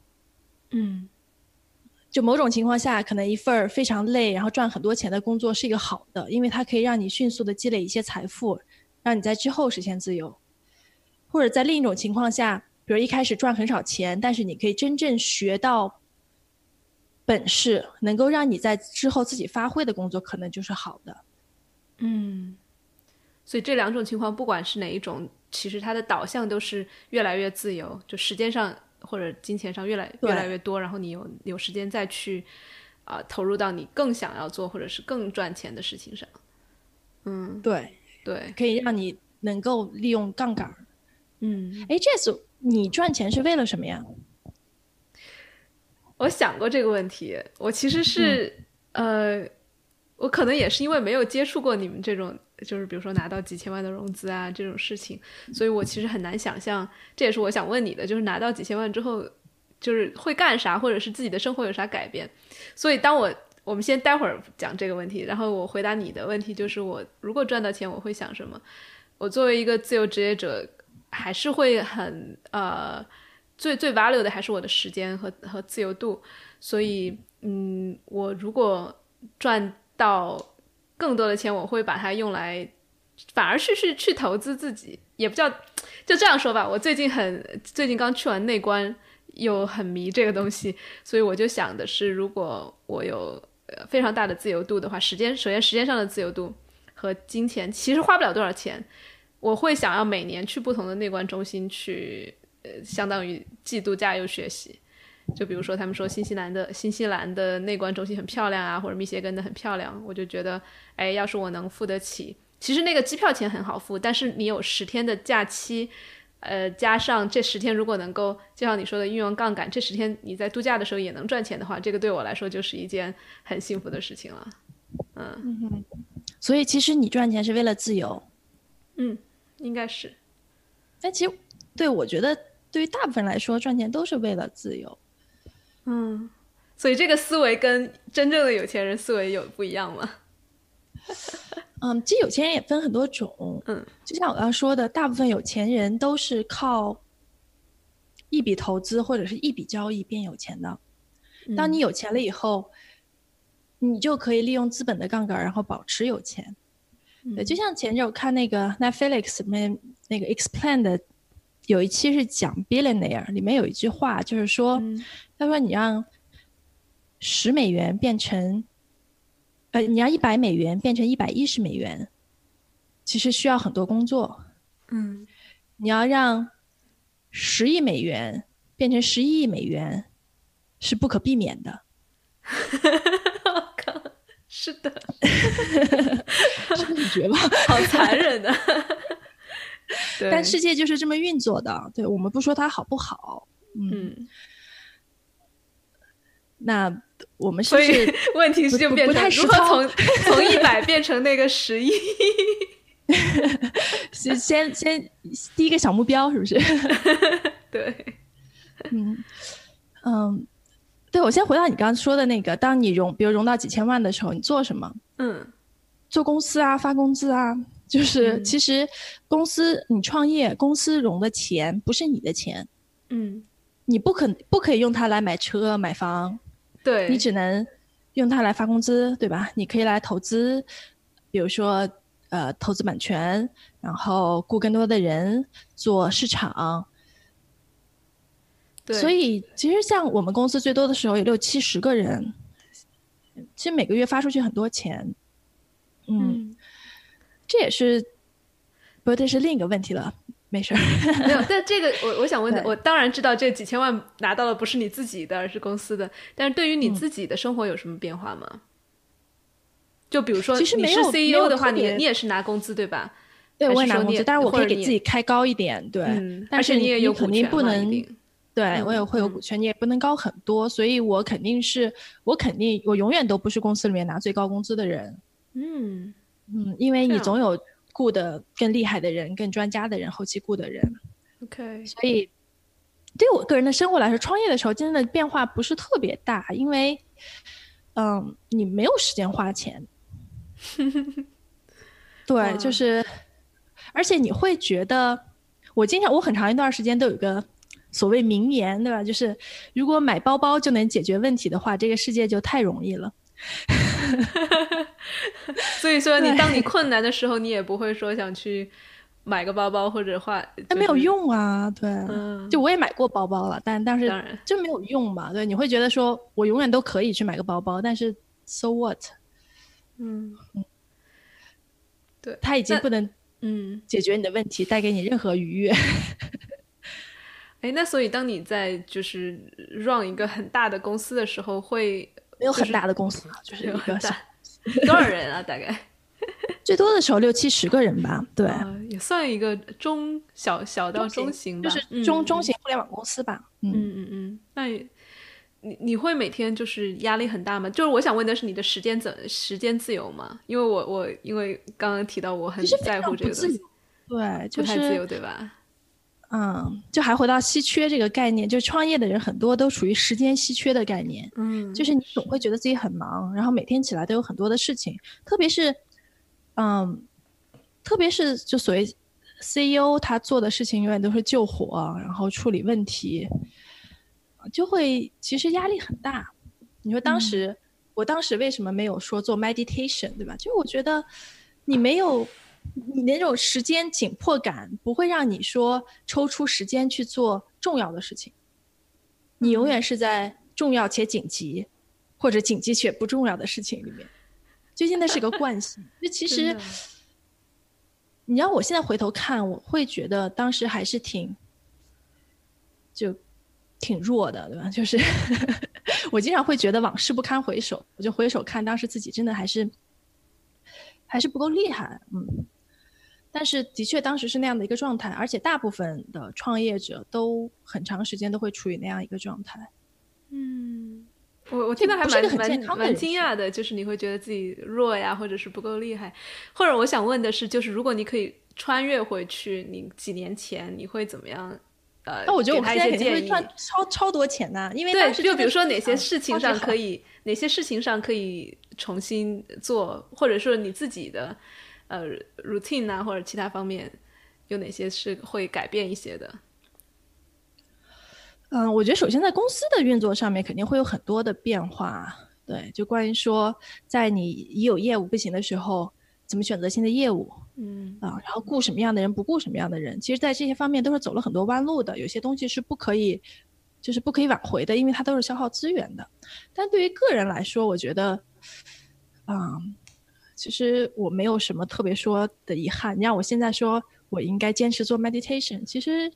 嗯，就某种情况下，可能一份非常累，然后赚很多钱的工作是一个好的，因为它可以让你迅速的积累一些财富，让你在之后实现自由。或者在另一种情况下。比如一开始赚很少钱，但是你可以真正学到本事，能够让你在之后自己发挥的工作，可能就是好的。嗯，所以这两种情况，不管是哪一种，其实它的导向都是越来越自由，就时间上或者金钱上越来越来越多，然后你有有时间再去啊投入到你更想要做或者是更赚钱的事情上。嗯，对对，可以让你能够利用杠杆。嗯，哎，Jess。你赚钱是为了什么呀？我想过这个问题。我其实是呃，我可能也是因为没有接触过你们这种，就是比如说拿到几千万的融资啊这种事情，所以我其实很难想象。这也是我想问你的，就是拿到几千万之后，就是会干啥，或者是自己的生活有啥改变。所以当我我们先待会儿讲这个问题，然后我回答你的问题，就是我如果赚到钱，我会想什么？我作为一个自由职业者。还是会很呃，最最 value 的还是我的时间和和自由度，所以嗯，我如果赚到更多的钱，我会把它用来，反而是去去投资自己，也不叫就这样说吧。我最近很最近刚去完内观，又很迷这个东西，所以我就想的是，如果我有非常大的自由度的话，时间首先时间上的自由度和金钱其实花不了多少钱。我会想要每年去不同的内观中心去，呃，相当于既度假又学习。就比如说，他们说新西兰的新西兰的内观中心很漂亮啊，或者密歇根的很漂亮，我就觉得，哎，要是我能付得起，其实那个机票钱很好付，但是你有十天的假期，呃，加上这十天如果能够，就像你说的运用杠杆，这十天你在度假的时候也能赚钱的话，这个对我来说就是一件很幸福的事情了。嗯，所以其实你赚钱是为了自由，嗯。应该是，但其实，对我觉得，对于大部分来说，赚钱都是为了自由。嗯，所以这个思维跟真正的有钱人思维有不一样吗？嗯，其实有钱人也分很多种。嗯，就像我刚刚说的，大部分有钱人都是靠一笔投资或者是一笔交易变有钱的。当你有钱了以后，你就可以利用资本的杠杆，然后保持有钱。对，就像前阵我看那个 Netflix 里面那个 Explain 的有一期是讲 Billionaire，里面有一句话就是说，他说你让十美元变成，呃，你让一百美元变成一百一十美元，其实需要很多工作。嗯，你要让十亿美元变成十一亿美元是不可避免的。是的，是你觉吧？好残忍 的，但世界就是这么运作的。对我们不说它好不好，嗯，那我们所以 问题是就变成如何从从一百变成那个十亿？先先先第一个小目标是不是？对，嗯嗯。对，我先回到你刚刚说的那个，当你融，比如融到几千万的时候，你做什么？嗯，做公司啊，发工资啊，就是其实公司你创业，公司融的钱不是你的钱，嗯，你不可不可以用它来买车买房，对你只能用它来发工资，对吧？你可以来投资，比如说呃投资版权，然后雇更多的人做市场。所以，其实像我们公司最多的时候有六七十个人，其实每个月发出去很多钱，嗯，这也是，不，这是另一个问题了。没事儿。没有，但这个 我我想问的，我当然知道这几千万拿到的不是你自己的，而是公司的。但是对于你自己的生活有什么变化吗？就比如说，其实你是 CEO 的话，你你也是拿工资对吧？对，我也拿工资，但是我可以给自己开高一点，对。但是你也有肯定不能，对我也会有股权，你也不能高很多，所以我肯定是，我肯定我永远都不是公司里面拿最高工资的人。嗯嗯，因为你总有雇的更厉害的人、更专家的人、后期雇的人。OK，所以对我个人的生活来说，创业的时候真的变化不是特别大，因为嗯，你没有时间花钱。对，就是，而且你会觉得，我经常，我很长一段时间都有个所谓名言，对吧？就是如果买包包就能解决问题的话，这个世界就太容易了。所以说，你当你困难的时候，你也不会说想去买个包包或者换，那没有用啊。对，就我也买过包包了，但但是就没有用嘛。对，你会觉得说我永远都可以去买个包包，但是 so what？嗯嗯，对，他已经不能嗯解决你的问题，带给你任何愉悦。哎，那所以当你在就是 run 一个很大的公司的时候，会没有很大的公司，就是一个大多少人啊？大概 最多的时候六七十个人吧。对，也算一个中小小到中型吧，就是中中型互联网公司吧。嗯嗯嗯，那。你你会每天就是压力很大吗？就是我想问的是你的时间怎时间自由吗？因为我我因为刚刚提到我很在乎这个东西，对，不太自由，对吧？嗯，就还回到稀缺这个概念，就创业的人很多都处于时间稀缺的概念。嗯，就是你总会觉得自己很忙，然后每天起来都有很多的事情，特别是，嗯，特别是就所谓 CEO 他做的事情永远都是救火，然后处理问题。就会其实压力很大。你说当时，我当时为什么没有说做 meditation，对吧？就我觉得你没有你那种时间紧迫感，不会让你说抽出时间去做重要的事情。你永远是在重要且紧急，或者紧急且不重要的事情里面。最近那是个惯性。就其 实，你让我现在回头看，我会觉得当时还是挺就。挺弱的，对吧？就是 我经常会觉得往事不堪回首，我就回首看当时自己真的还是还是不够厉害，嗯。但是的确当时是那样的一个状态，而且大部分的创业者都很长时间都会处于那样一个状态。嗯，我我听到还蛮蛮蛮惊讶的，就是你会觉得自己弱呀，或者是不够厉害，或者我想问的是，就是如果你可以穿越回去，你几年前你会怎么样？呃那我觉得我现在肯定会赚超超多钱呐，因为对，就比如说哪些事情上可以，哪些事情上可以重新做，或者说你自己的呃 routine 啊，或者其他方面有哪些是会改变一些的？嗯，我觉得首先在公司的运作上面肯定会有很多的变化，对，就关于说在你已有业务不行的时候，怎么选择新的业务。嗯啊，然后雇什么样的人，不雇什么样的人，其实，在这些方面都是走了很多弯路的。有些东西是不可以，就是不可以挽回的，因为它都是消耗资源的。但对于个人来说，我觉得，啊，其实我没有什么特别说的遗憾。你让我现在说我应该坚持做 meditation，其实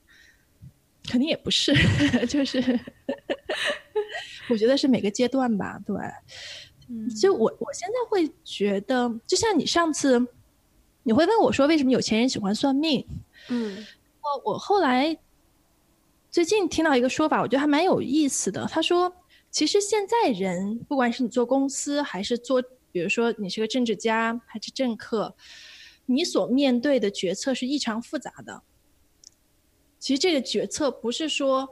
肯定也不是，就是我觉得是每个阶段吧。对，嗯，就我我现在会觉得，就像你上次。你会问我说：“为什么有钱人喜欢算命？”嗯，我我后来最近听到一个说法，我觉得还蛮有意思的。他说：“其实现在人，不管是你做公司，还是做，比如说你是个政治家，还是政客，你所面对的决策是异常复杂的。其实这个决策不是说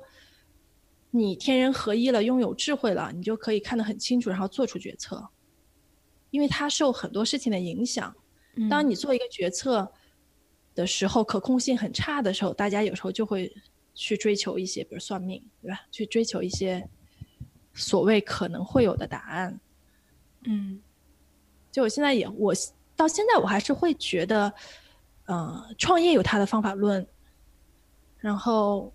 你天人合一了，拥有智慧了，你就可以看得很清楚，然后做出决策，因为它受很多事情的影响。”当你做一个决策的时候，可控性很差的时候，大家有时候就会去追求一些，比如算命，对吧？去追求一些所谓可能会有的答案。嗯，就我现在也，我到现在我还是会觉得，呃，创业有它的方法论，然后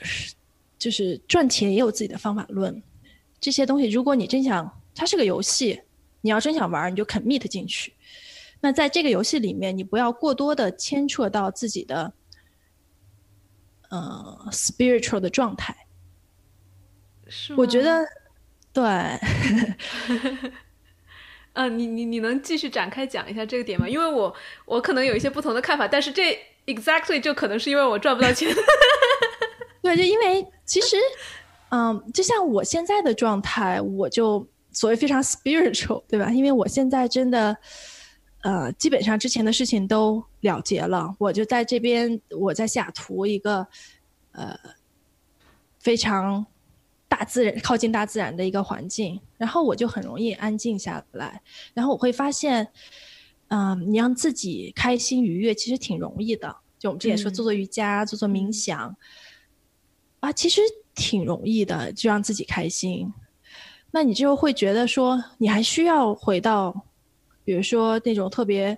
是就是赚钱也有自己的方法论。这些东西，如果你真想，它是个游戏，你要真想玩，你就 commit 进去。那在这个游戏里面，你不要过多的牵扯到自己的呃 spiritual 的状态。是，我觉得对。嗯，你你你能继续展开讲一下这个点吗？因为我我可能有一些不同的看法，但是这 exactly 就可能是因为我赚不到钱。对，就因为其实，嗯，就像我现在的状态，我就所谓非常 spiritual，对吧？因为我现在真的，呃，基本上之前的事情都了结了，我就在这边，我在西雅图一个，呃，非常。大自然靠近大自然的一个环境，然后我就很容易安静下来。然后我会发现，嗯，你让自己开心愉悦其实挺容易的。就我们之前说做做瑜伽、做做冥想，啊，其实挺容易的，就让自己开心。那你就会觉得说，你还需要回到，比如说那种特别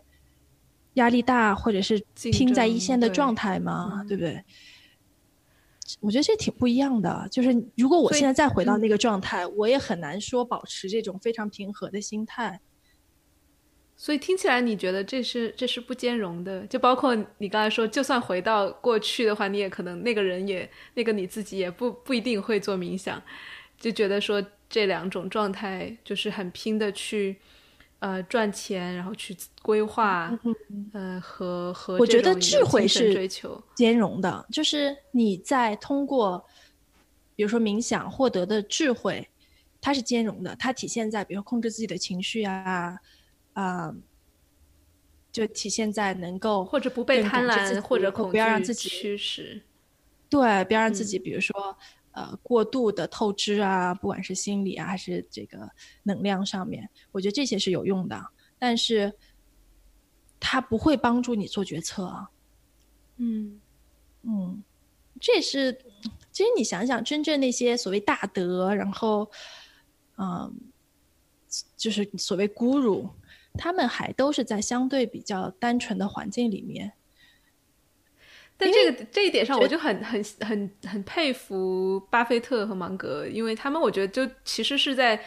压力大或者是拼在一线的状态吗？对不对？我觉得这挺不一样的，就是如果我现在再回到那个状态，我也很难说保持这种非常平和的心态。所以听起来你觉得这是这是不兼容的，就包括你刚才说，就算回到过去的话，你也可能那个人也那个你自己也不不一定会做冥想，就觉得说这两种状态就是很拼的去。呃，赚钱，然后去规划，呃，和和我觉得智慧是追求兼容的，就是你在通过，比如说冥想获得的智慧，它是兼容的，它体现在比如控制自己的情绪啊，啊，就体现在能够或者不被贪婪或者恐惧不要让自己驱使，对，不要让自己，比如说。呃，过度的透支啊，不管是心理啊，还是这个能量上面，我觉得这些是有用的，但是它不会帮助你做决策。嗯嗯，这是其实你想想，真正那些所谓大德，然后嗯，就是所谓 guru，他们还都是在相对比较单纯的环境里面。但这个这一点上，我就很很很很佩服巴菲特和芒格，因为他们我觉得就其实是在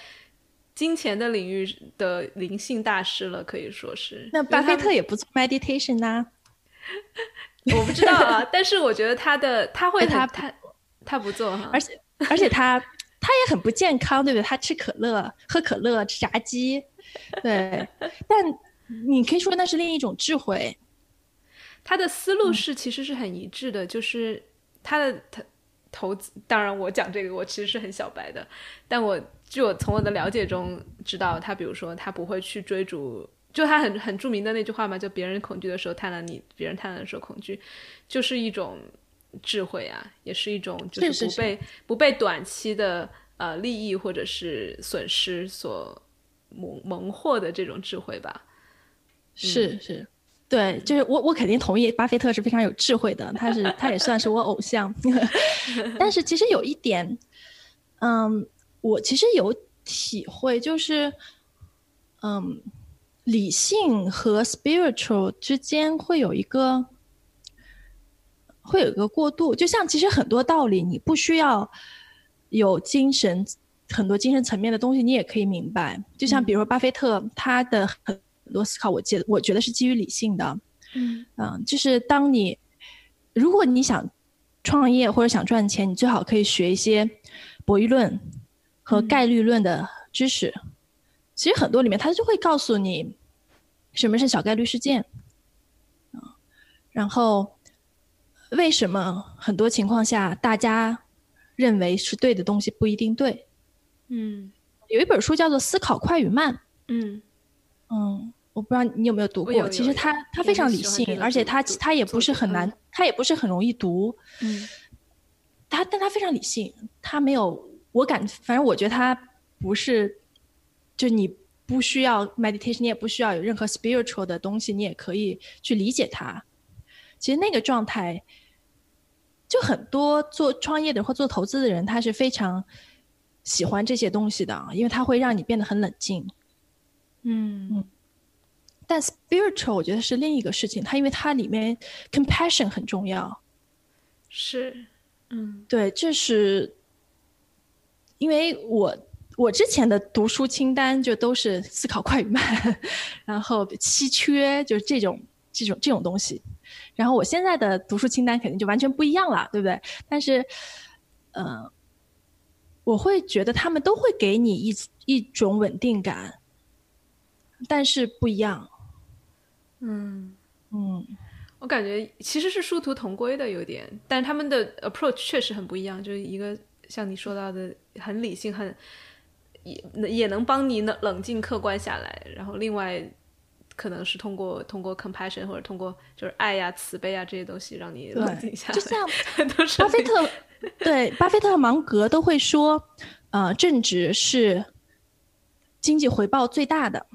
金钱的领域的灵性大师了，可以说是。那巴菲特也不做 meditation 呐？我不知道啊，但是我觉得他的他会他他他不做哈，而且而且他 他也很不健康，对不对？他吃可乐、喝可乐、吃炸鸡，对。但你可以说那是另一种智慧。他的思路是其实是很一致的，就是他的他投资，当然我讲这个我其实是很小白的，但我据我从我的了解中知道，他比如说他不会去追逐，就他很很著名的那句话嘛，就别人恐惧的时候贪婪你，别人贪婪的时候恐惧，就是一种智慧啊，也是一种就是不被不被短期的呃利益或者是损失所蒙蒙获的这种智慧吧，是是。对，就是我，我肯定同意，巴菲特是非常有智慧的，他是，他也算是我偶像。但是其实有一点，嗯，我其实有体会，就是，嗯，理性和 spiritual 之间会有一个，会有一个过渡。就像其实很多道理，你不需要有精神，很多精神层面的东西，你也可以明白。就像比如说巴菲特，他的很。很多思考，我觉我觉得是基于理性的，嗯嗯，就是当你如果你想创业或者想赚钱，你最好可以学一些博弈论和概率论的知识。其实很多里面，他就会告诉你什么是小概率事件，啊，然后为什么很多情况下大家认为是对的东西不一定对。嗯，有一本书叫做《思考快与慢》，嗯嗯。我不知道你有没有读过，其实他他非常理性，而且他他也不是很难，他也不是很容易读。嗯，它但他非常理性，他没有我感，反正我觉得他不是，就你不需要 meditation，你也不需要有任何 spiritual 的东西，你也可以去理解它。其实那个状态，就很多做创业的或做投资的人，他是非常喜欢这些东西的，因为它会让你变得很冷静。嗯嗯。但 spiritual 我觉得是另一个事情，它因为它里面 compassion 很重要，是，嗯，对，这是因为我我之前的读书清单就都是思考快与慢，然后稀缺就是这种这种这种东西。然后我现在的读书清单肯定就完全不一样了，对不对？但是，呃，我会觉得他们都会给你一一种稳定感，但是不一样。嗯嗯，我感觉其实是殊途同归的有点，但是他们的 approach 确实很不一样。就是一个像你说到的很理性，很也也能帮你冷冷静客观下来，然后另外。可能是通过通过 compassion 或者通过就是爱呀、慈悲啊这些东西让你冷静下来。就像 巴菲特，对巴菲特、芒格都会说，呃，正直是经济回报最大的。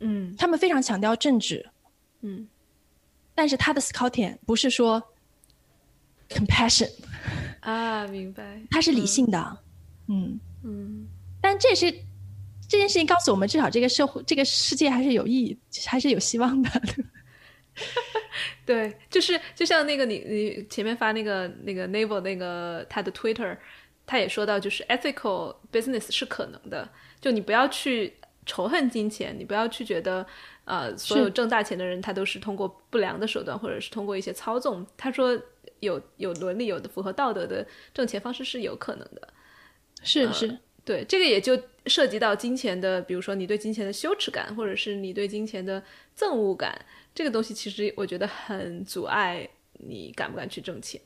嗯，他们非常强调正直。嗯，但是他的思考点不是说 compassion 啊，明白？他是理性的。嗯嗯，但这是。这件事情告诉我们，至少这个社会、这个世界还是有意义，还是有希望的。对，就是就像那个你你前面发那个那个 Naval 那个他的 Twitter，他也说到，就是 ethical business 是可能的。就你不要去仇恨金钱，你不要去觉得呃所有挣大钱的人他都是通过不良的手段，或者是通过一些操纵。他说有有伦理、有的符合道德的挣钱方式是有可能的。是是。对，这个也就涉及到金钱的，比如说你对金钱的羞耻感，或者是你对金钱的憎恶感，这个东西其实我觉得很阻碍你敢不敢去挣钱。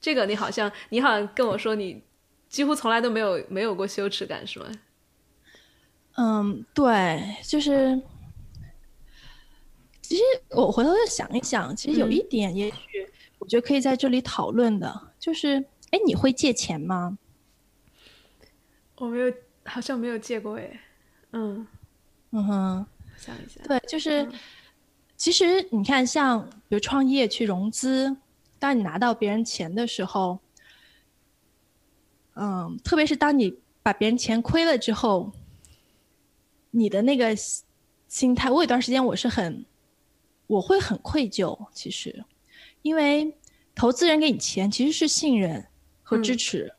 这个你好像你好像跟我说你几乎从来都没有没有过羞耻感，是吗？嗯，对，就是其实我回头再想一想，其实有一点，也许我觉得可以在这里讨论的，就是哎，你会借钱吗？我没有，好像没有借过哎，嗯，嗯哼，想一下，对，就是，其实你看，像比如创业去融资，当你拿到别人钱的时候，嗯，特别是当你把别人钱亏了之后，你的那个心态，我有段时间我是很，我会很愧疚，其实，因为投资人给你钱其实是信任和支持。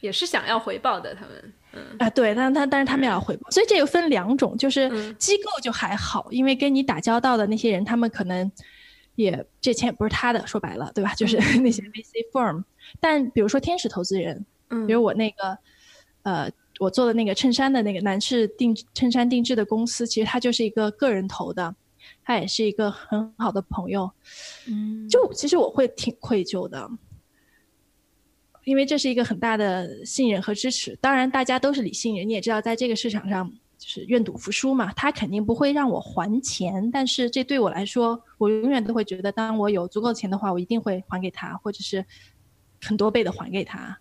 也是想要回报的，他们，嗯。啊，对，但他但是他们要回报，所以这个分两种，就是机构就还好，因为跟你打交道的那些人，他们可能也这钱也不是他的，说白了，对吧？就是 那些 VC firm，但比如说天使投资人，嗯，比如我那个，呃，我做的那个衬衫的那个男士定衬衫定制的公司，其实他就是一个个人投的，他也是一个很好的朋友，嗯，就其实我会挺愧疚的。因为这是一个很大的信任和支持，当然大家都是理性人，你也知道，在这个市场上就是愿赌服输嘛。他肯定不会让我还钱，但是这对我来说，我永远都会觉得，当我有足够钱的话，我一定会还给他，或者是很多倍的还给他。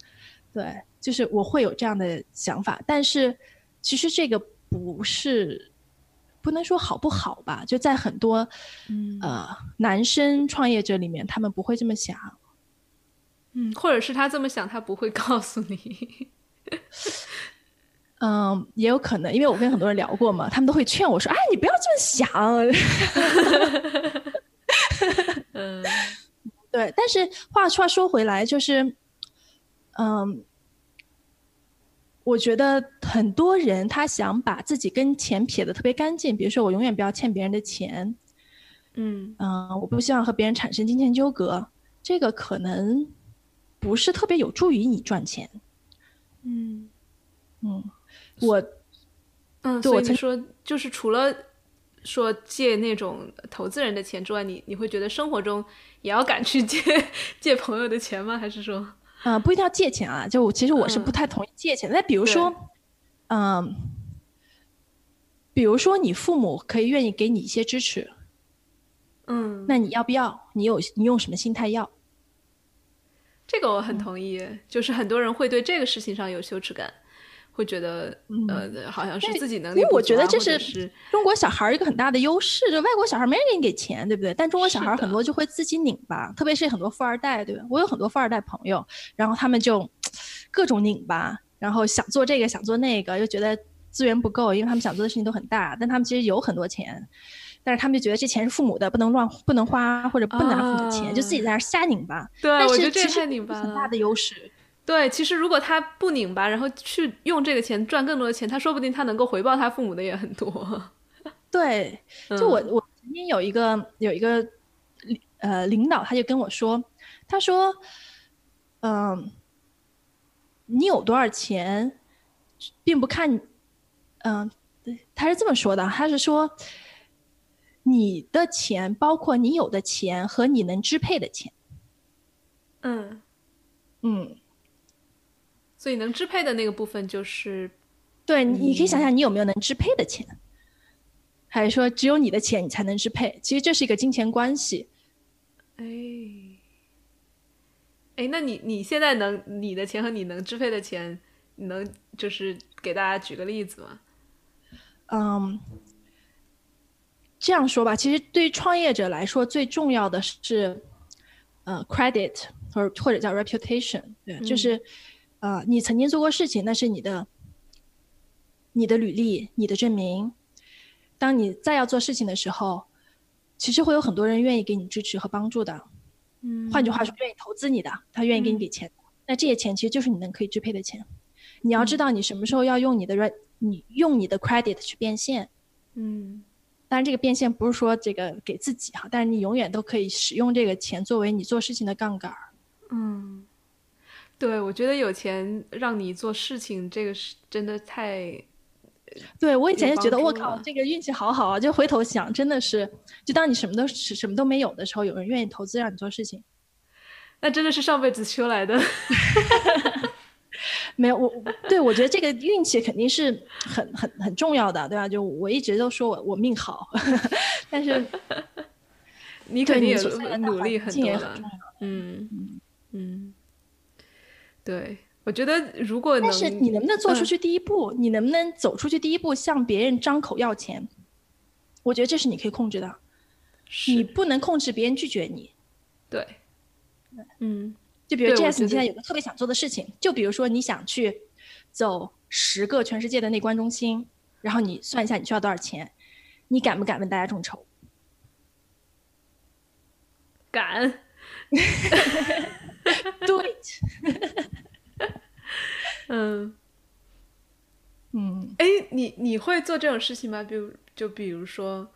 对，就是我会有这样的想法。但是其实这个不是不能说好不好吧？就在很多呃男生创业者里面，他们不会这么想。嗯，或者是他这么想，他不会告诉你。嗯，也有可能，因为我跟很多人聊过嘛，他们都会劝我说：“哎，你不要这么想。”嗯，对。但是话话说回来，就是，嗯，我觉得很多人他想把自己跟钱撇的特别干净，比如说我永远不要欠别人的钱。嗯嗯，我不希望和别人产生金钱纠葛，这个可能。不是特别有助于你赚钱，嗯嗯，我嗯，所以你说就是除了说借那种投资人的钱之外，你你会觉得生活中也要敢去借 借朋友的钱吗？还是说啊，不一定要借钱啊？就其实我是不太同意借钱。那比如说，嗯，比如说你父母可以愿意给你一些支持，嗯，那你要不要？你有你用什么心态要？这个我很同意，就是很多人会对这个事情上有羞耻感，会觉得呃，好像是自己能力因为我觉得这是中国小孩一个很大的优势，就外国小孩没人给你给钱，对不对？但中国小孩很多就会自己拧巴，特别是很多富二代，对吧？我有很多富二代朋友，然后他们就各种拧巴，然后想做这个想做那个，又觉得资源不够，因为他们想做的事情都很大，但他们其实有很多钱。但是他们就觉得这钱是父母的，不能乱不能花，或者不拿父母的钱，就自己在那瞎拧巴。对，我觉得这太拧巴了。很大的优势。对，其实如果他不拧巴，然后去用这个钱赚更多的钱，他说不定他能够回报他父母的也很多。对，就我我曾经经有一个有一个呃领导，他就跟我说，他说，嗯，你有多少钱，并不看，嗯，他是这么说的，他是说，你的钱包括你有的钱和你能支配的钱。嗯嗯，所以能支配的那个部分就是，对，你可以想想你有没有能支配的钱。还是说只有你的钱你才能支配？其实这是一个金钱关系。哎，哎，那你你现在能你的钱和你能支配的钱，你能就是给大家举个例子吗？嗯，这样说吧，其实对于创业者来说，最重要的是呃 credit 或者或者叫 reputation，对，就是呃你曾经做过事情，那是你的你的履历，你的证明。当你再要做事情的时候，其实会有很多人愿意给你支持和帮助的。嗯，换句话说，愿意投资你的，他愿意给你给钱。那这些钱其实就是你能可以支配的钱。你要知道，你什么时候要用你的 re，你用你的 credit 去变现。嗯，当然这个变现不是说这个给自己哈，但是你永远都可以使用这个钱作为你做事情的杠杆。嗯，对，我觉得有钱让你做事情，这个是真的太。对，我以前就觉得我靠，这个运气好好啊！就回头想，真的是，就当你什么都什么都没有的时候，有人愿意投资让你做事情，那真的是上辈子修来的。没有我，对我觉得这个运气肯定是很很很重要的，对吧？就我一直都说我我命好，但是你肯定也努力很多了，嗯嗯嗯，对。我觉得，如果但是你能不能做出去第一步？你能不能走出去第一步，向别人张口要钱？我觉得这是你可以控制的。你不能控制别人拒绝你。对，嗯，就比如 Jess，你现在有个特别想做的事情，就比如说你想去走十个全世界的内观中心，然后你算一下你需要多少钱，你敢不敢问大家众筹？敢。Do it。嗯，嗯，哎，你你会做这种事情吗？比如，就比如说，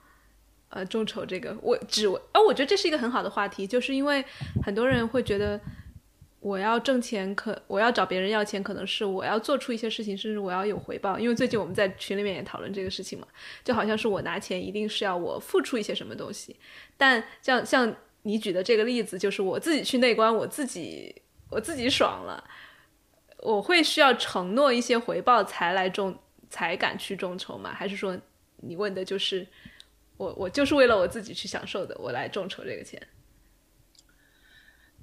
呃，众筹这个，我只，哦，我觉得这是一个很好的话题，就是因为很多人会觉得，我要挣钱，可我要找别人要钱，可能是我要做出一些事情，甚至我要有回报。因为最近我们在群里面也讨论这个事情嘛，就好像是我拿钱一定是要我付出一些什么东西。但像像你举的这个例子，就是我自己去内观，我自己我自己爽了。我会需要承诺一些回报才来众才敢去众筹吗？还是说你问的就是我我就是为了我自己去享受的，我来众筹这个钱？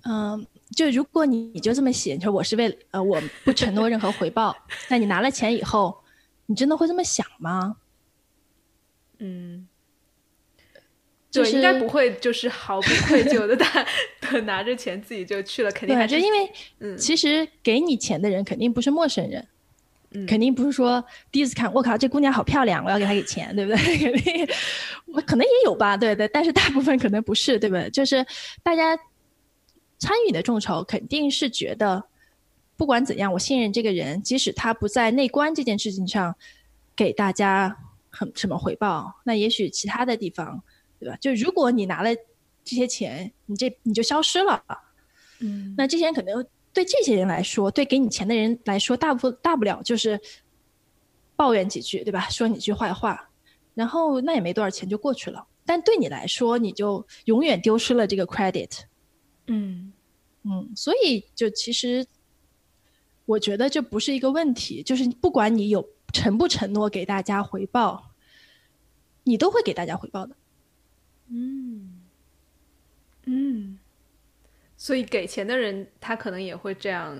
嗯，就如果你你就这么写，你说我是为呃我不承诺任何回报，那你拿了钱以后，你真的会这么想吗？嗯。就应该不会，就是毫不愧疚的 拿 的拿着钱自己就去了，肯定还是因为，嗯，其实给你钱的人肯定不是陌生人，嗯，肯定不是说第一次看，我靠，这姑娘好漂亮，我要给她给钱，对不对？肯定，我可能也有吧，对对，但是大部分可能不是，对不对？就是大家参与的众筹肯定是觉得，不管怎样，我信任这个人，即使他不在内观这件事情上给大家很什么回报，那也许其他的地方。对吧？就如果你拿了这些钱，你这你就消失了，嗯，那这些人可能对这些人来说，对给你钱的人来说，大部分大不了就是抱怨几句，对吧？说你句坏话，然后那也没多少钱就过去了。但对你来说，你就永远丢失了这个 credit，嗯嗯，所以就其实我觉得这不是一个问题，就是不管你有承不承诺给大家回报，你都会给大家回报的。嗯，嗯，所以给钱的人他可能也会这样，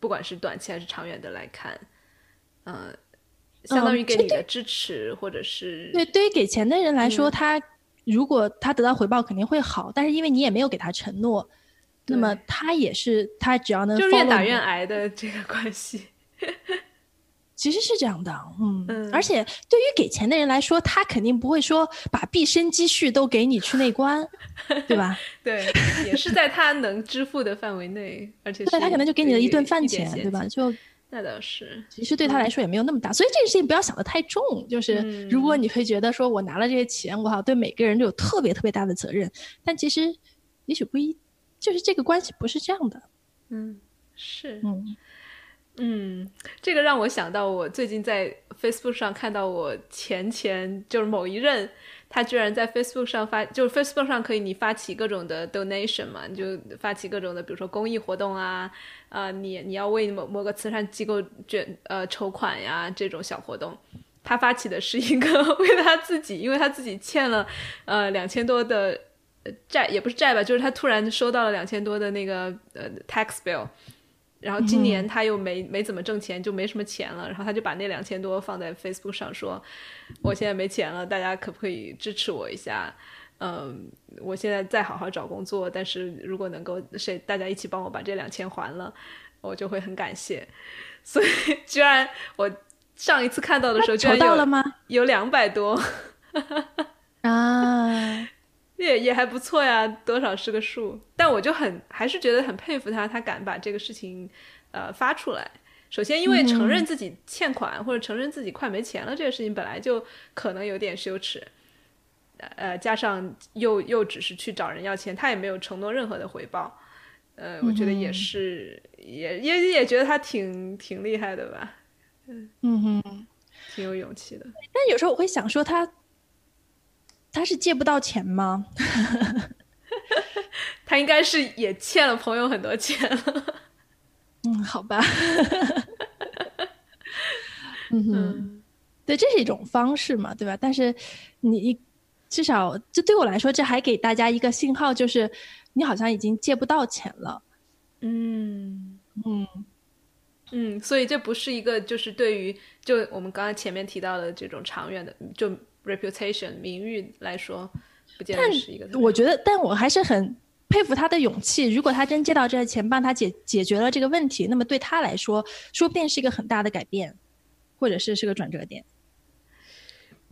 不管是短期还是长远的来看，呃，相当于给你的支持，或者是对对于给钱的人来说，他如果他得到回报肯定会好，但是因为你也没有给他承诺，那么他也是他只要能就愿打愿挨的这个关系。其实是这样的，嗯，而且对于给钱的人来说，他肯定不会说把毕生积蓄都给你去内观，对吧？对，也是在他能支付的范围内，而且对他可能就给你了一顿饭钱，对吧？就那倒是，其实对他来说也没有那么大，所以这个事情不要想的太重。就是如果你会觉得说我拿了这些钱，我好像对每个人都有特别特别大的责任，但其实也许不一，就是这个关系不是这样的。嗯，是，嗯嗯，这个让我想到我最近在 Facebook 上看到我前前就是某一任。他居然在 Facebook 上发，就是 Facebook 上可以你发起各种的 donation 嘛，你就发起各种的，比如说公益活动啊，啊，你你要为某某个慈善机构捐呃筹款呀这种小活动。他发起的是一个 为了他自己，因为他自己欠了呃两千多的债，也不是债吧，就是他突然收到了两千多的那个呃 tax bill。然后今年他又没没怎么挣钱，就没什么钱了。然后他就把那两千多放在 Facebook 上说：“我现在没钱了，大家可不可以支持我一下？嗯，我现在再好好找工作，但是如果能够谁大家一起帮我把这两千还了，我就会很感谢。所以居然我上一次看到的时候，抽到了吗？有两百多 啊。”也也还不错呀，多少是个数。但我就很还是觉得很佩服他，他敢把这个事情，呃，发出来。首先，因为承认自己欠款或者承认自己快没钱了这个事情本来就可能有点羞耻，呃，加上又又只是去找人要钱，他也没有承诺任何的回报，呃，我觉得也是，也也也觉得他挺挺厉害的吧，嗯嗯哼，挺有勇气的。但有时候我会想说他。他是借不到钱吗？他应该是也欠了朋友很多钱了。嗯，好吧。嗯哼，对，这是一种方式嘛，对吧？但是你至少，这对我来说，这还给大家一个信号，就是你好像已经借不到钱了。嗯嗯嗯，所以这不是一个，就是对于就我们刚才前面提到的这种长远的就。Reputation 名誉来说，不见得是一个。我觉得，但我还是很佩服他的勇气。如果他真借到这个钱，帮他解解决了这个问题，那么对他来说，说不定是一个很大的改变，或者是是个转折点。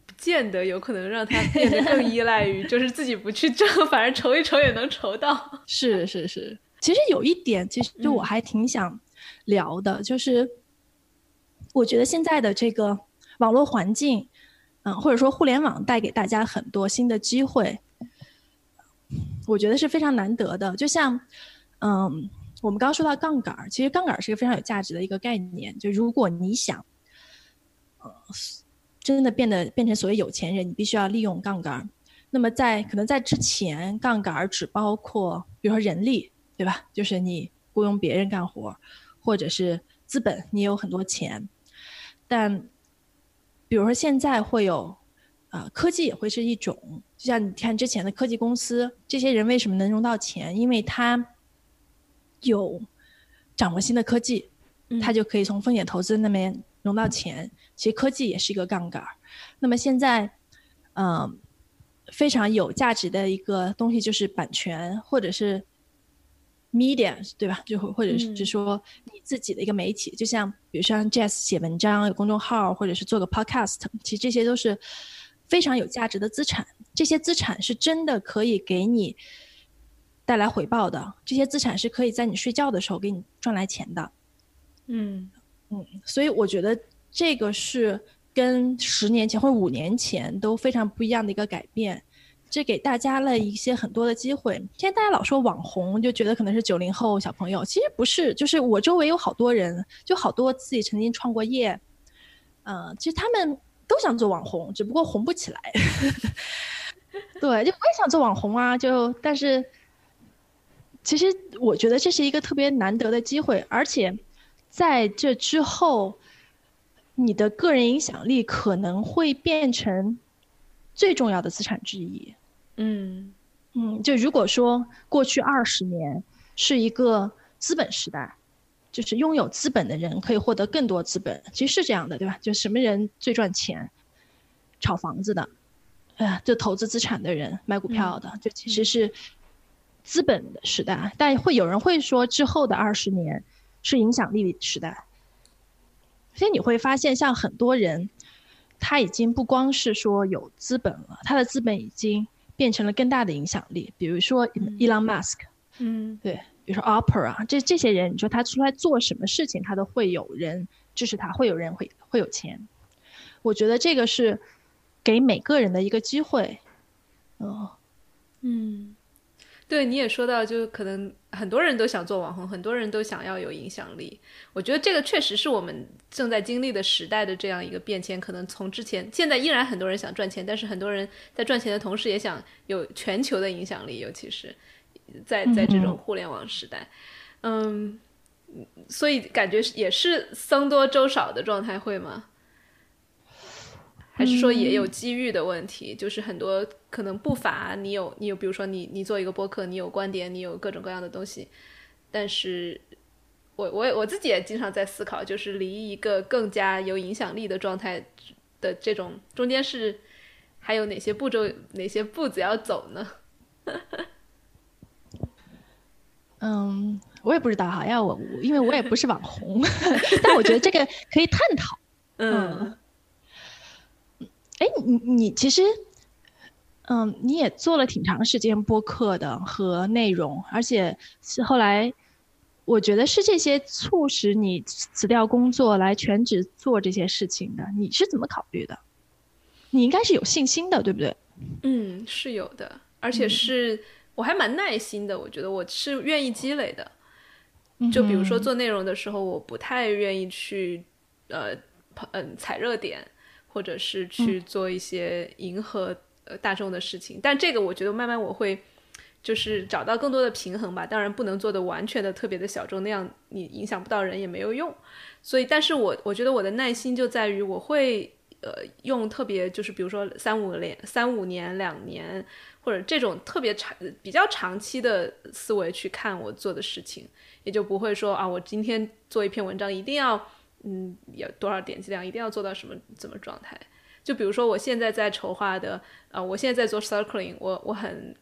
不见得有可能让他变得更依赖于，就是自己不去挣，反正筹一筹也能筹到。是是是，其实有一点，其实就我还挺想聊的，就是我觉得现在的这个网络环境。嗯，或者说互联网带给大家很多新的机会，我觉得是非常难得的。就像，嗯，我们刚刚说到杠杆，其实杠杆是一个非常有价值的一个概念。就如果你想，呃，真的变得变成所谓有钱人，你必须要利用杠杆。那么在可能在之前，杠杆只包括比如说人力，对吧？就是你雇佣别人干活，或者是资本，你有很多钱，但。比如说，现在会有，啊，科技也会是一种。就像你看之前的科技公司，这些人为什么能融到钱？因为他有掌握新的科技，他就可以从风险投资那边融到钱。其实科技也是一个杠杆。那么现在，嗯，非常有价值的一个东西就是版权，或者是。Media 对吧？就或者是说你自己的一个媒体，就像比如像 Jazz 写文章有公众号，或者是做个 podcast，其实这些都是非常有价值的资产。这些资产是真的可以给你带来回报的，这些资产是可以在你睡觉的时候给你赚来钱的。嗯嗯，所以我觉得这个是跟十年前或者五年前都非常不一样的一个改变。这给大家了一些很多的机会。现在大家老说网红，就觉得可能是九零后小朋友，其实不是。就是我周围有好多人，就好多自己曾经创过业，嗯，其实他们都想做网红，只不过红不起来。对，就我也想做网红啊，就但是，其实我觉得这是一个特别难得的机会，而且在这之后，你的个人影响力可能会变成最重要的资产之一。嗯嗯，就如果说过去二十年是一个资本时代，就是拥有资本的人可以获得更多资本，其实是这样的，对吧？就什么人最赚钱？炒房子的，呃，就投资资产的人，买股票的，就其实是资本的时代。但会有人会说，之后的二十年是影响力时代。所以你会发现，像很多人，他已经不光是说有资本了，他的资本已经。变成了更大的影响力，比如说伊朗马斯克，嗯，对，比比如说 opera 这这些人，你说他出来做什么事情，他都会有人支持他，会有人会会有钱。我觉得这个是给每个人的一个机会。哦，嗯。对，你也说到，就可能很多人都想做网红，很多人都想要有影响力。我觉得这个确实是我们正在经历的时代的这样一个变迁。可能从之前，现在依然很多人想赚钱，但是很多人在赚钱的同时也想有全球的影响力，尤其是在 在这种互联网时代。嗯，所以感觉也是僧多粥少的状态，会吗？还是说也有机遇的问题，就是很多可能不乏你有你有，比如说你你做一个播客，你有观点，你有各种各样的东西，但是我我我自己也经常在思考，就是离一个更加有影响力的状态的这种中间是还有哪些步骤哪些步子要走呢？嗯，我也不知道哈，要我因为我也不是网红，但我觉得这个可以探讨，嗯。哎，你你其实，嗯，你也做了挺长时间播客的和内容，而且是后来，我觉得是这些促使你辞掉工作来全职做这些事情的。你是怎么考虑的？你应该是有信心的，对不对？嗯，是有的，而且是我还蛮耐心的。我觉得我是愿意积累的。就比如说做内容的时候，我不太愿意去呃嗯踩热点。或者是去做一些迎合呃大众的事情，但这个我觉得慢慢我会就是找到更多的平衡吧。当然不能做的完全的特别的小众，那样你影响不到人也没有用。所以，但是我我觉得我的耐心就在于我会呃用特别就是比如说三五年、三五年、两年或者这种特别长比较长期的思维去看我做的事情，也就不会说啊我今天做一篇文章一定要。嗯，有多少点击量，一定要做到什么怎么状态？就比如说，我现在在筹划的，呃，我现在在做 circling，我我很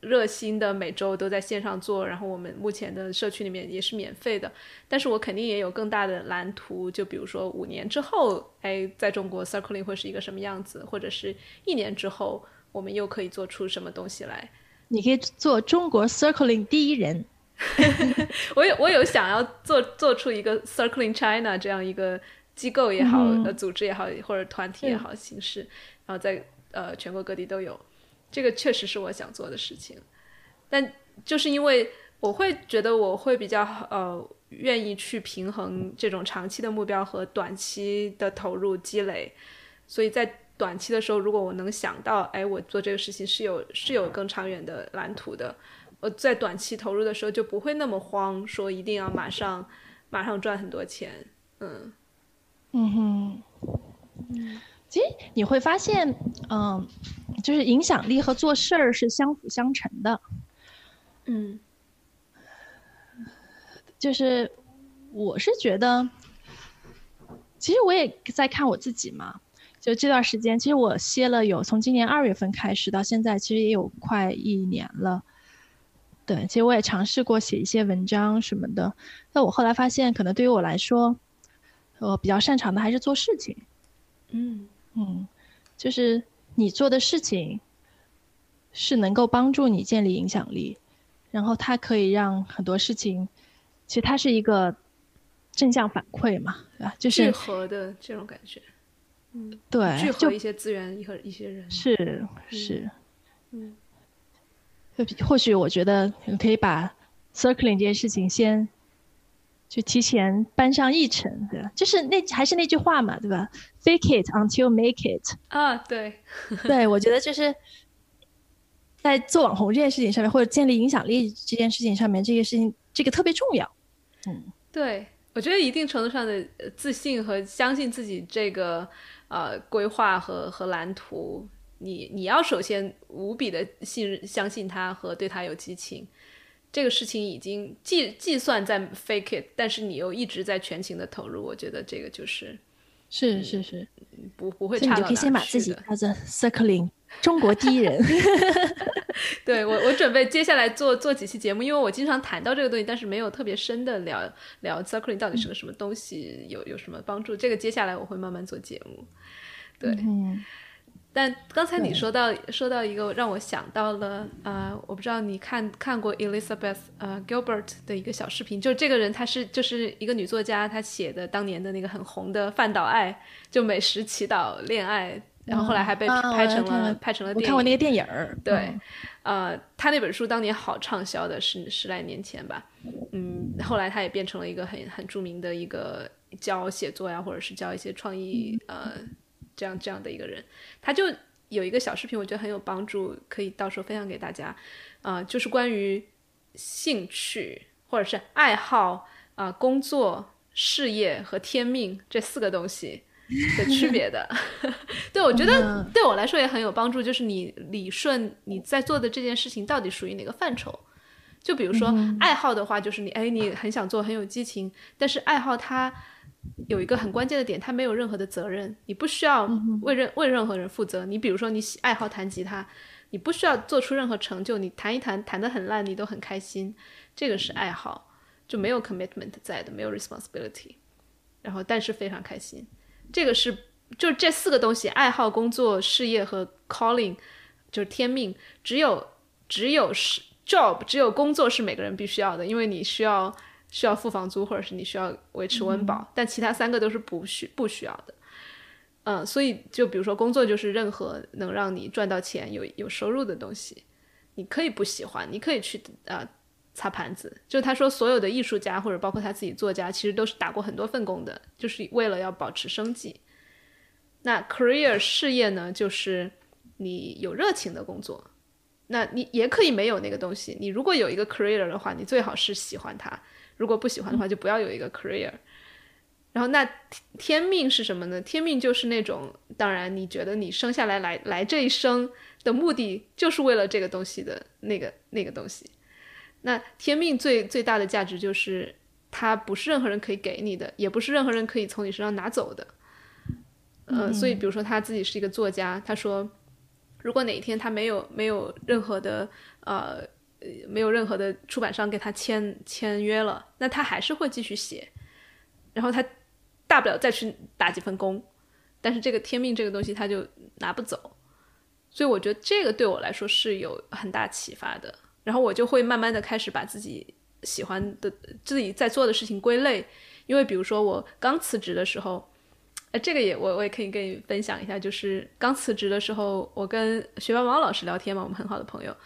热心的，每周都在线上做，然后我们目前的社区里面也是免费的，但是我肯定也有更大的蓝图，就比如说五年之后，哎，在中国 circling 会是一个什么样子，或者是一年之后，我们又可以做出什么东西来？你可以做中国 circling 第一人。我有我有想要做做出一个 Circling China 这样一个机构也好，呃，组织也好，或者团体也好形式，然后在呃全国各地都有，这个确实是我想做的事情。但就是因为我会觉得我会比较呃愿意去平衡这种长期的目标和短期的投入积累，所以在短期的时候，如果我能想到，哎，我做这个事情是有是有更长远的蓝图的。我在短期投入的时候就不会那么慌，说一定要马上马上赚很多钱。嗯嗯哼，其实你会发现，嗯，就是影响力和做事儿是相辅相成的。嗯，就是我是觉得，其实我也在看我自己嘛。就这段时间，其实我歇了有从今年二月份开始到现在，其实也有快一年了。对，其实我也尝试过写一些文章什么的，但我后来发现，可能对于我来说，我比较擅长的还是做事情。嗯嗯，就是你做的事情是能够帮助你建立影响力，然后它可以让很多事情，其实它是一个正向反馈嘛，对吧？就是聚合的这种感觉。嗯，对，聚合一些资源和一些人。是是，嗯。或许我觉得可以把 circling 这件事情先就提前搬上议程，对吧？就是那还是那句话嘛，对吧？Fake it until make it 啊，对，对我觉得就是在做网红这件事情上面，或者建立影响力这件事情上面，这个事情这个特别重要。嗯，对我觉得一定程度上的自信和相信自己这个呃规划和和蓝图。你你要首先无比的信任、相信他和对他有激情，这个事情已经计计算在 fake it，但是你又一直在全情的投入，我觉得这个就是是是是，不不会差到哪你就可以先把自己叫做 circling 中国第一人。对我我准备接下来做做几期节目，因为我经常谈到这个东西，但是没有特别深的聊聊 circling 到底是个什么东西，有有什么帮助。这个接下来我会慢慢做节目。对。但刚才你说到说到一个让我想到了，呃，我不知道你看看过 Elizabeth 呃 Gilbert 的一个小视频，就这个人她是就是一个女作家，她写的当年的那个很红的饭岛爱，就美食祈祷恋爱，然后后来还被拍成了拍成了电影。我看过那个电影儿。对，呃，她那本书当年好畅销的，十十来年前吧，嗯，后来她也变成了一个很很著名的一个教写作呀，或者是教一些创意呃。这样这样的一个人，他就有一个小视频，我觉得很有帮助，可以到时候分享给大家。啊，就是关于兴趣或者是爱好啊、工作、事业和天命这四个东西的区别的。对我觉得对我来说也很有帮助，就是你理顺你在做的这件事情到底属于哪个范畴。就比如说爱好的话，就是你哎，你很想做，很有激情，但是爱好它。有一个很关键的点，他没有任何的责任，你不需要为任为任何人负责。你比如说，你喜爱好弹吉他，你不需要做出任何成就，你弹一弹，弹得很烂，你都很开心，这个是爱好，就没有 commitment 在的，没有 responsibility，然后但是非常开心，这个是就这四个东西：爱好、工作、事业和 calling，就是天命。只有只有是 job，只有工作是每个人必须要的，因为你需要。需要付房租，或者是你需要维持温饱，但其他三个都是不需不需要的。嗯，所以就比如说工作，就是任何能让你赚到钱、有有收入的东西，你可以不喜欢，你可以去啊擦盘子。就他说，所有的艺术家或者包括他自己作家，其实都是打过很多份工的，就是为了要保持生计。那 career 事业呢，就是你有热情的工作，那你也可以没有那个东西。你如果有一个 career 的话，你最好是喜欢它。如果不喜欢的话，就不要有一个 career。然后那天命是什么呢？天命就是那种，当然你觉得你生下来来来这一生的目的就是为了这个东西的那个那个东西。那天命最最大的价值就是，它不是任何人可以给你的，也不是任何人可以从你身上拿走的。嗯，所以比如说他自己是一个作家，他说，如果哪一天他没有没有任何的呃。没有任何的出版商给他签签约了，那他还是会继续写，然后他大不了再去打几份工，但是这个天命这个东西他就拿不走，所以我觉得这个对我来说是有很大启发的。然后我就会慢慢的开始把自己喜欢的自己在做的事情归类，因为比如说我刚辞职的时候，哎，这个也我我也可以跟你分享一下，就是刚辞职的时候，我跟学霸王老师聊天嘛，我们很好的朋友。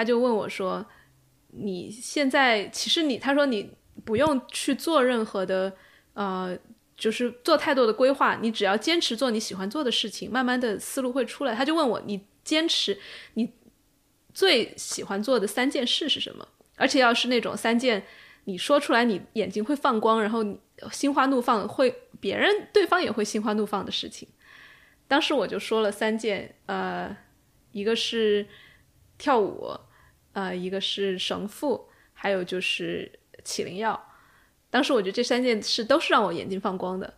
他就问我说：“你现在其实你，他说你不用去做任何的，呃，就是做太多的规划，你只要坚持做你喜欢做的事情，慢慢的思路会出来。”他就问我：“你坚持你最喜欢做的三件事是什么？而且要是那种三件，你说出来你眼睛会放光，然后你心花怒放，会别人对方也会心花怒放的事情。”当时我就说了三件，呃，一个是。跳舞，呃，一个是绳缚，还有就是起灵药。当时我觉得这三件事都是让我眼睛放光的。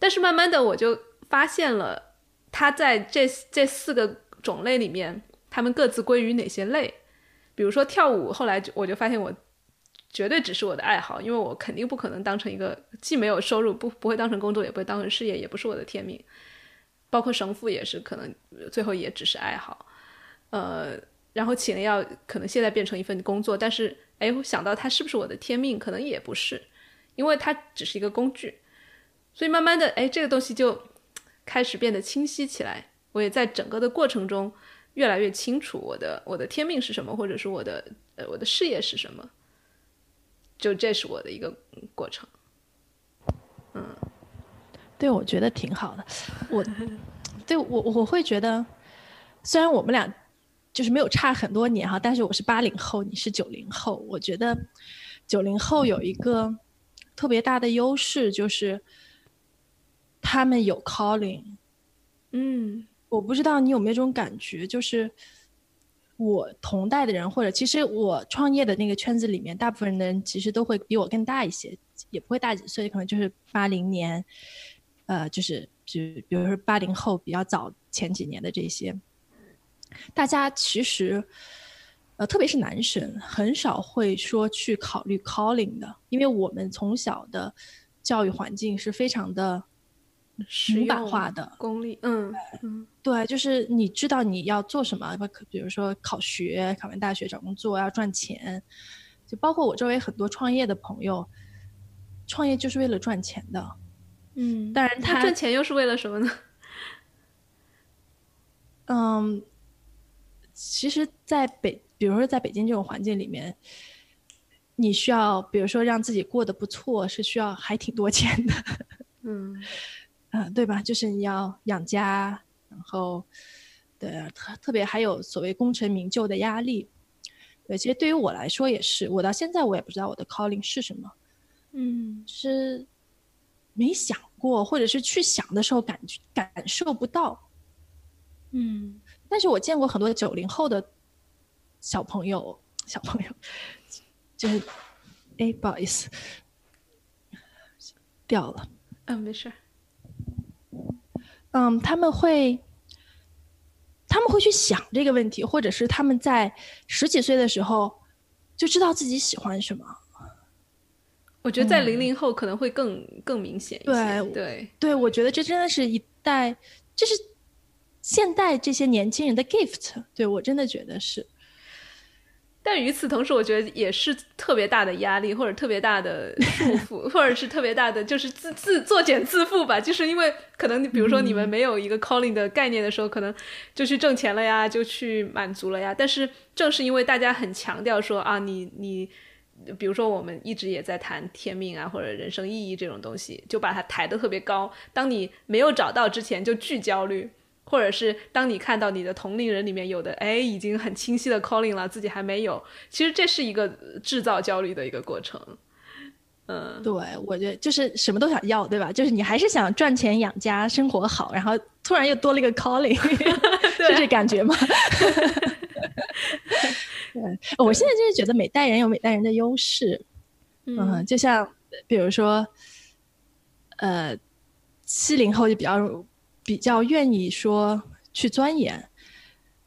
但是慢慢的，我就发现了，它在这这四个种类里面，它们各自归于哪些类？比如说跳舞，后来我就发现我绝对只是我的爱好，因为我肯定不可能当成一个既没有收入，不不会当成工作，也不会当成事业，也不是我的天命。包括绳缚也是，可能最后也只是爱好。呃。然后起了，要可能现在变成一份工作，但是哎，我想到它是不是我的天命，可能也不是，因为它只是一个工具。所以慢慢的，哎，这个东西就开始变得清晰起来。我也在整个的过程中越来越清楚我的我的天命是什么，或者是我的呃我的事业是什么。就这是我的一个过程。嗯，对，我觉得挺好的。我对我我会觉得，虽然我们俩。就是没有差很多年哈，但是我是八零后，你是九零后。我觉得九零后有一个特别大的优势，就是他们有 calling。嗯，我不知道你有没有这种感觉，就是我同代的人，或者其实我创业的那个圈子里面，大部分人其实都会比我更大一些，也不会大几岁，可能就是八零年，呃，就是就比如说八零后比较早前几年的这些。大家其实，呃，特别是男生，很少会说去考虑 calling 的，因为我们从小的教育环境是非常的模板化的功利。嗯嗯，对，就是你知道你要做什么，比如说考学，考完大学找工作要赚钱，就包括我周围很多创业的朋友，创业就是为了赚钱的。嗯，当然他赚钱又是为了什么呢？嗯，其实，在北，比如说在北京这种环境里面，你需要，比如说让自己过得不错，是需要还挺多钱的。嗯，嗯，对吧？就是你要养家，然后，对，特特别还有所谓功成名就的压力。对，其实对于我来说也是，我到现在我也不知道我的 calling 是什么。嗯，是没想过，或者是去想的时候感感受不到。嗯，但是我见过很多九零后的小朋友，小朋友就是，哎，不好意思，掉了。嗯，没事。嗯，他们会，他们会去想这个问题，或者是他们在十几岁的时候就知道自己喜欢什么。我觉得在零零后可能会更更明显一些。对对对，我觉得这真的是一代，这是。现代这些年轻人的 gift，对我真的觉得是，但与此同时，我觉得也是特别大的压力，或者特别大的束缚，或者是特别大的就是自自作茧自缚吧。就是因为可能，比如说你们没有一个 calling 的概念的时候，可能就去挣钱了呀，就去满足了呀。但是正是因为大家很强调说啊，你你，比如说我们一直也在谈天命啊，或者人生意义这种东西，就把它抬得特别高。当你没有找到之前，就巨焦虑。或者是当你看到你的同龄人里面有的哎已经很清晰的 calling 了，自己还没有，其实这是一个制造焦虑的一个过程。嗯，对，我觉得就是什么都想要，对吧？就是你还是想赚钱养家生活好，然后突然又多了一个 calling，是这感觉吗？对，我现在就是觉得每代人有每代人的优势。嗯，就像比如说，呃，七零后就比较。比较愿意说去钻研，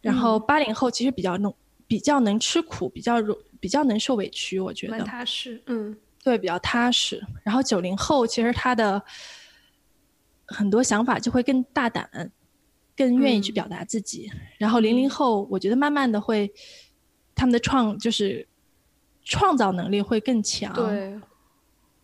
然后八零后其实比较能比较能吃苦，比较容比较能受委屈，我觉得踏实，嗯，对，比较踏实。然后九零后其实他的很多想法就会更大胆，更愿意去表达自己。然后零零后，我觉得慢慢的会他们的创就是创造能力会更强，对，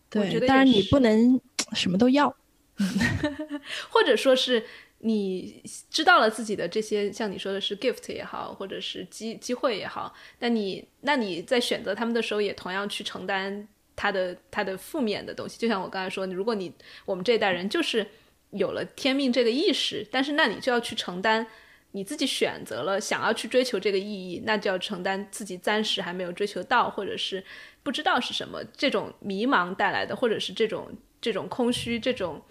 对。当然你不能什么都要。或者说是你知道了自己的这些，像你说的是 gift 也好，或者是机机会也好，那你那你在选择他们的时候，也同样去承担他的他的负面的东西。就像我刚才说，如果你我们这一代人就是有了天命这个意识，但是那你就要去承担你自己选择了想要去追求这个意义，那就要承担自己暂时还没有追求到，或者是不知道是什么这种迷茫带来的，或者是这种这种空虚这种。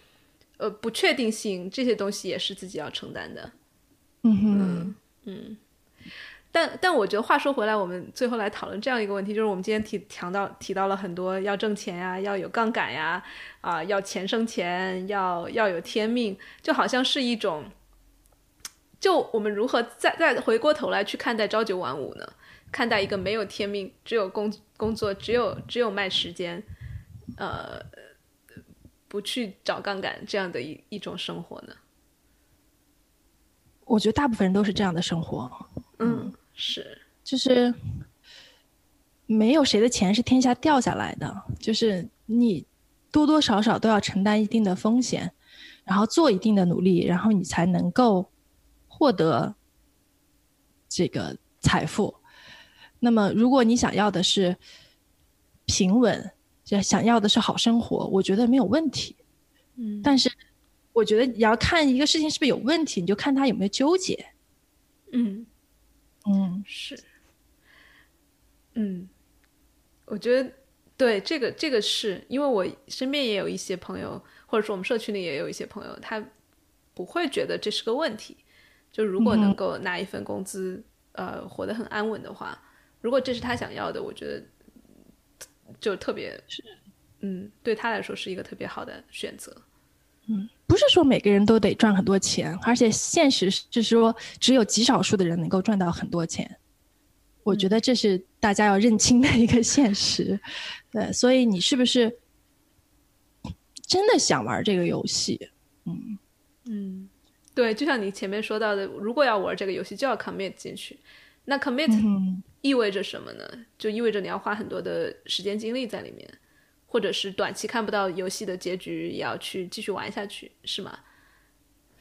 呃，不确定性这些东西也是自己要承担的，嗯哼，嗯，但但我觉得话说回来，我们最后来讨论这样一个问题，就是我们今天提强到提到了很多要挣钱呀，要有杠杆呀，啊，要钱生钱，要要有天命，就好像是一种，就我们如何再再回过头来去看待朝九晚五呢？看待一个没有天命，只有工工作，只有只有卖时间，呃。不去找杠杆这样的一一种生活呢？我觉得大部分人都是这样的生活。嗯，是，就是没有谁的钱是天下掉下来的，就是你多多少少都要承担一定的风险，然后做一定的努力，然后你才能够获得这个财富。那么，如果你想要的是平稳。想要的是好生活，我觉得没有问题。嗯，但是我觉得你要看一个事情是不是有问题，你就看他有没有纠结。嗯嗯，是。嗯，我觉得对这个这个是因为我身边也有一些朋友，或者说我们社区里也有一些朋友，他不会觉得这是个问题。就如果能够拿一份工资，呃，活得很安稳的话，如果这是他想要的，我觉得。就特别是，嗯，对他来说是一个特别好的选择。嗯，不是说每个人都得赚很多钱，而且现实是说只有极少数的人能够赚到很多钱。我觉得这是大家要认清的一个现实。对，所以你是不是真的想玩这个游戏？嗯嗯，对，就像你前面说到的，如果要玩这个游戏，就要 commit 进去。那 commit 意味着什么呢？就意味着你要花很多的时间精力在里面，或者是短期看不到游戏的结局，也要去继续玩下去，是吗？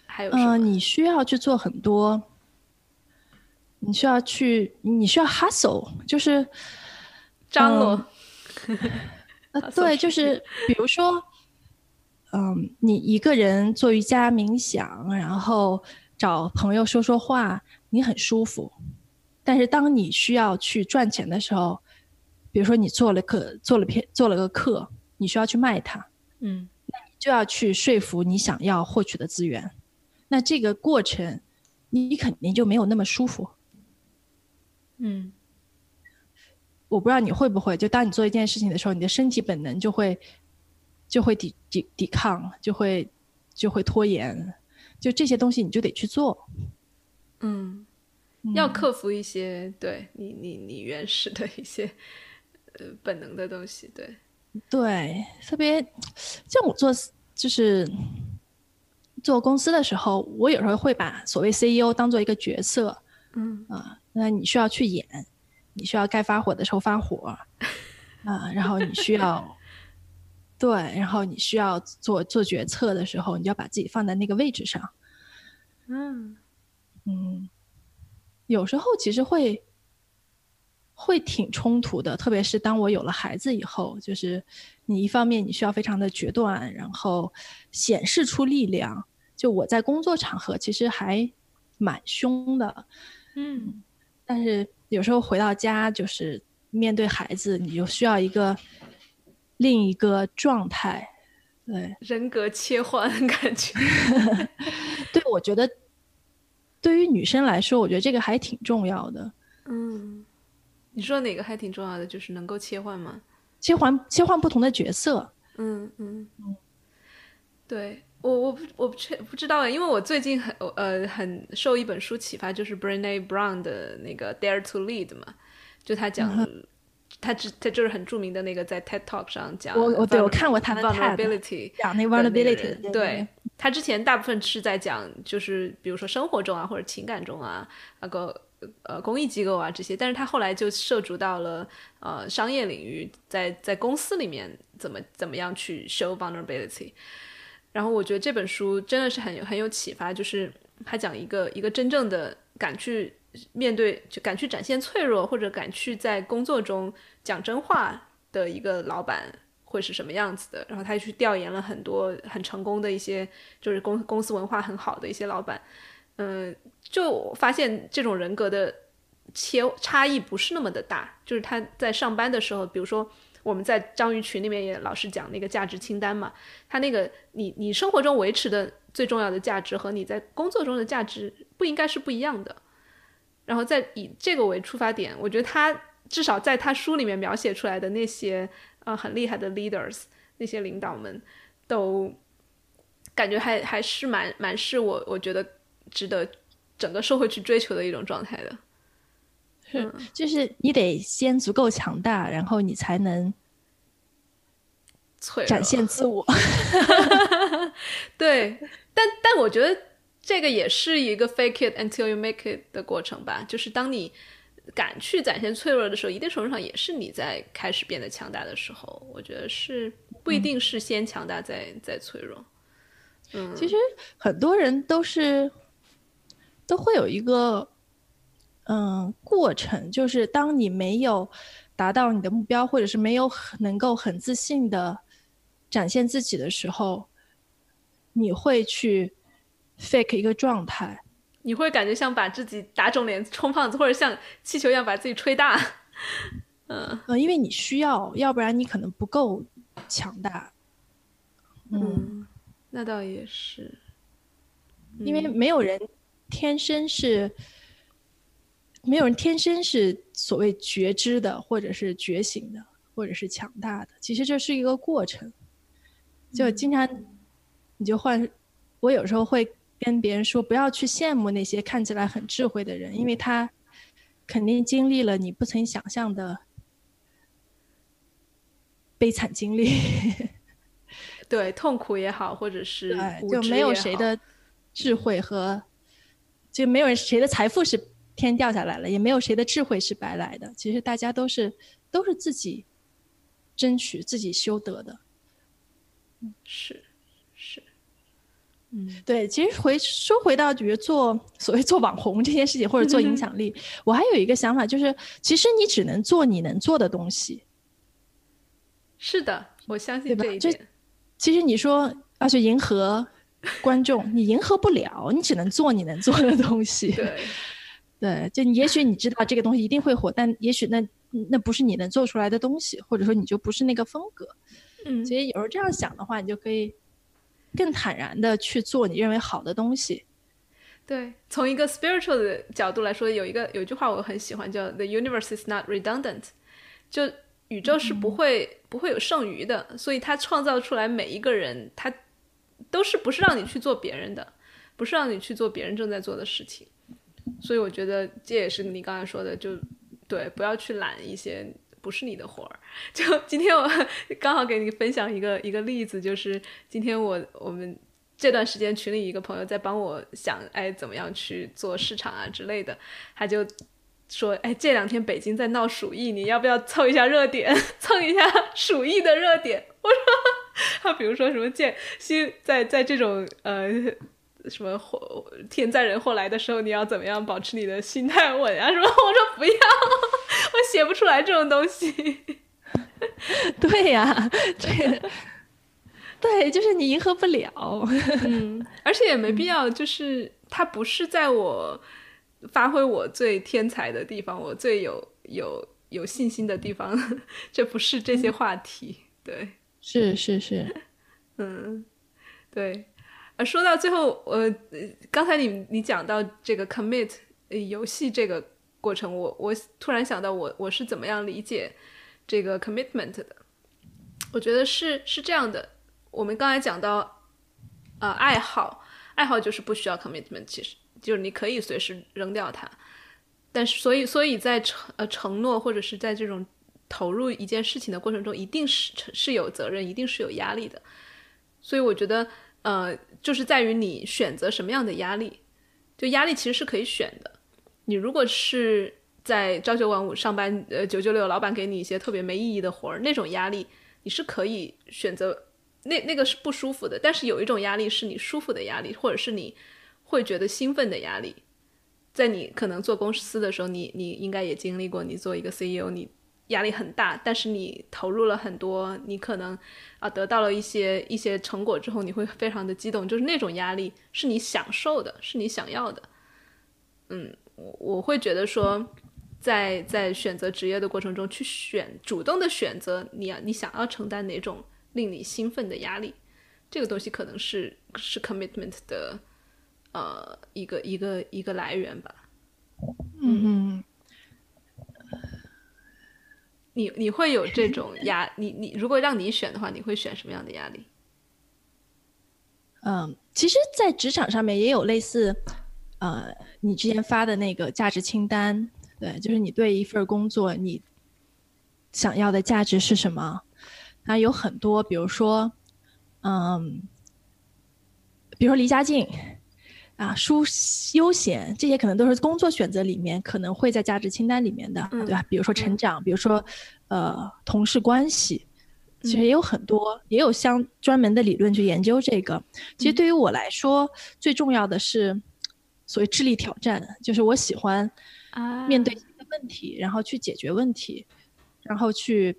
还有什么？你需要去做很多，你需要去，你需要 hustle，就是张罗。呃，对，就是比如说，嗯，你一个人做瑜伽冥想，然后找朋友说说话，你很舒服。但是当你需要去赚钱的时候，比如说你做了课，做了篇，做了个课，你需要去卖它，嗯，那你就要去说服你想要获取的资源。那这个过程，你肯定就没有那么舒服。嗯，我不知道你会不会，就当你做一件事情的时候，你的身体本能就会就会抵抵抵抗，就会就会拖延，就这些东西你就得去做。嗯。要克服一些对你你你原始的一些呃本能的东西，对。对，特别像我做就是做公司的时候，我有时候会把所谓 CEO 当做一个角色，嗯。啊，那你需要去演，你需要该发火的时候发火啊，然后你需要对，然后你需要做做决策的时候，你就要把自己放在那个位置上，嗯。嗯。有时候其实会会挺冲突的，特别是当我有了孩子以后，就是你一方面你需要非常的决断，然后显示出力量。就我在工作场合其实还蛮凶的，嗯，但是有时候回到家就是面对孩子，你就需要一个另一个状态，对，人格切换感觉，对，我觉得。对于女生来说，我觉得这个还挺重要的。嗯，你说哪个还挺重要的？就是能够切换吗？切换切换不同的角色。嗯嗯嗯。对我我不我不确不知道因为我最近很呃很受一本书启发，就是 Brené Brown 的那个 Dare to Lead 嘛，就他讲，他只他就是很著名的那个在 TED Talk 上讲，我我对我看过他的 Vulnerability，讲那 Vulnerability，对。他之前大部分是在讲，就是比如说生活中啊，或者情感中啊，那个呃公益机构啊这些，但是他后来就涉足到了呃商业领域，在在公司里面怎么怎么样去 show vulnerability。然后我觉得这本书真的是很有很有启发，就是他讲一个一个真正的敢去面对，就敢去展现脆弱，或者敢去在工作中讲真话的一个老板。会是什么样子的？然后他去调研了很多很成功的一些，就是公公司文化很好的一些老板，嗯，就发现这种人格的切差异不是那么的大。就是他在上班的时候，比如说我们在章鱼群里面也老是讲那个价值清单嘛，他那个你你生活中维持的最重要的价值和你在工作中的价值不应该是不一样的。然后再以这个为出发点，我觉得他至少在他书里面描写出来的那些。呃，很厉害的 leaders，那些领导们都感觉还还是蛮蛮是我我觉得值得整个社会去追求的一种状态的。是，就是你得先足够强大，然后你才能展现自我。对，但但我觉得这个也是一个 fake it until you make it 的过程吧，就是当你。敢去展现脆弱的时候，一定程度上也是你在开始变得强大的时候。我觉得是不一定是先强大再再脆弱。嗯，其实很多人都是都会有一个嗯过程，就是当你没有达到你的目标，或者是没有能够很自信的展现自己的时候，你会去 fake 一个状态。你会感觉像把自己打肿脸充胖子，或者像气球一样把自己吹大，嗯呃，因为你需要，要不然你可能不够强大。嗯，那倒也是，因为没有人天生是，没有人天生是所谓觉知的，或者是觉醒的，或者是强大的。其实这是一个过程，就经常你就换，我有时候会。跟别人说不要去羡慕那些看起来很智慧的人，因为他肯定经历了你不曾想象的悲惨经历。对痛苦也好，或者是就没有谁的智慧和就没有人谁的财富是天掉下来了，也没有谁的智慧是白来的。其实大家都是都是自己争取、自己修得的。是，嗯，对。其实回说回到，比如做所谓做网红这件事情，或者做影响力，我还有一个想法，就是其实你只能做你能做的东西。是的，我相信这一点。其实你说要去迎合观众，你迎合不了，你只能做你能做的东西。对，对，就也许你知道这个东西一定会火，但也许那那不是你能做出来的东西，或者说你就不是那个风格。嗯，所以有时候这样想的话，你就可以更坦然的去做你认为好的东西。对，从一个 spiritual 的角度来说，有一个有一句话我很喜欢，叫 “The universe is not redundant”，就。宇宙是不会不会有剩余的，所以它创造出来每一个人，他都是不是让你去做别人的，不是让你去做别人正在做的事情。所以我觉得这也是你刚才说的，就对，不要去揽一些不是你的活儿。就今天我 刚好给你分享一个一个例子，就是今天我我们这段时间群里一个朋友在帮我想，哎，怎么样去做市场啊之类的，他就。说，哎，这两天北京在闹鼠疫，你要不要凑一下热点，蹭一下鼠疫的热点？我说，他比如说什么建新，在在这种呃什么祸天灾人祸来的时候，你要怎么样保持你的心态稳啊？什么？我说不要，我写不出来这种东西。对呀，对，对，就是你迎合不了。嗯，而且也没必要，就是他不是在我。发挥我最天才的地方，我最有有有信心的地方，这不是这些话题，对，是是是，嗯，对，呃，说到最后，呃，刚才你你讲到这个 commit 游戏这个过程，我我突然想到，我我是怎么样理解这个 commitment 的？我觉得是是这样的，我们刚才讲到，呃，爱好，爱好就是不需要 commitment，其实。就是你可以随时扔掉它，但是所以所以在承呃承诺或者是在这种投入一件事情的过程中，一定是是有责任，一定是有压力的。所以我觉得呃，就是在于你选择什么样的压力。就压力其实是可以选的。你如果是在朝九晚五上班，呃九九六，老板给你一些特别没意义的活儿，那种压力你是可以选择，那那个是不舒服的。但是有一种压力是你舒服的压力，或者是你。会觉得兴奋的压力，在你可能做公司的时候，你你应该也经历过。你做一个 CEO，你压力很大，但是你投入了很多，你可能啊得到了一些一些成果之后，你会非常的激动，就是那种压力是你享受的，是你想要的。嗯，我我会觉得说，在在选择职业的过程中，去选主动的选择你要你想要承担哪种令你兴奋的压力，这个东西可能是是 commitment 的。呃，一个一个一个来源吧。嗯嗯，你你会有这种压？你你如果让你选的话，你会选什么样的压力？嗯，其实，在职场上面也有类似，呃，你之前发的那个价值清单，对，就是你对一份工作你想要的价值是什么？它有很多，比如说，嗯，比如说离家近。啊，舒悠闲这些可能都是工作选择里面可能会在价值清单里面的，对吧？比如说成长，比如说呃同事关系，其实也有很多，也有相专门的理论去研究这个。其实对于我来说，最重要的是所谓智力挑战，就是我喜欢面对新的问题，然后去解决问题，然后去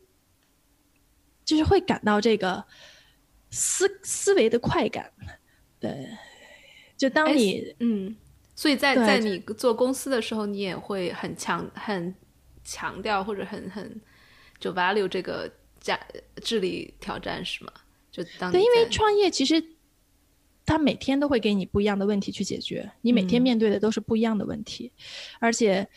就是会感到这个思思维的快感，对。就当你嗯，所以在在你做公司的时候，你也会很强很强调或者很很就 value 这个价智力挑战是吗？就当对，因为创业其实他每天都会给你不一样的问题去解决，你每天面对的都是不一样的问题，而且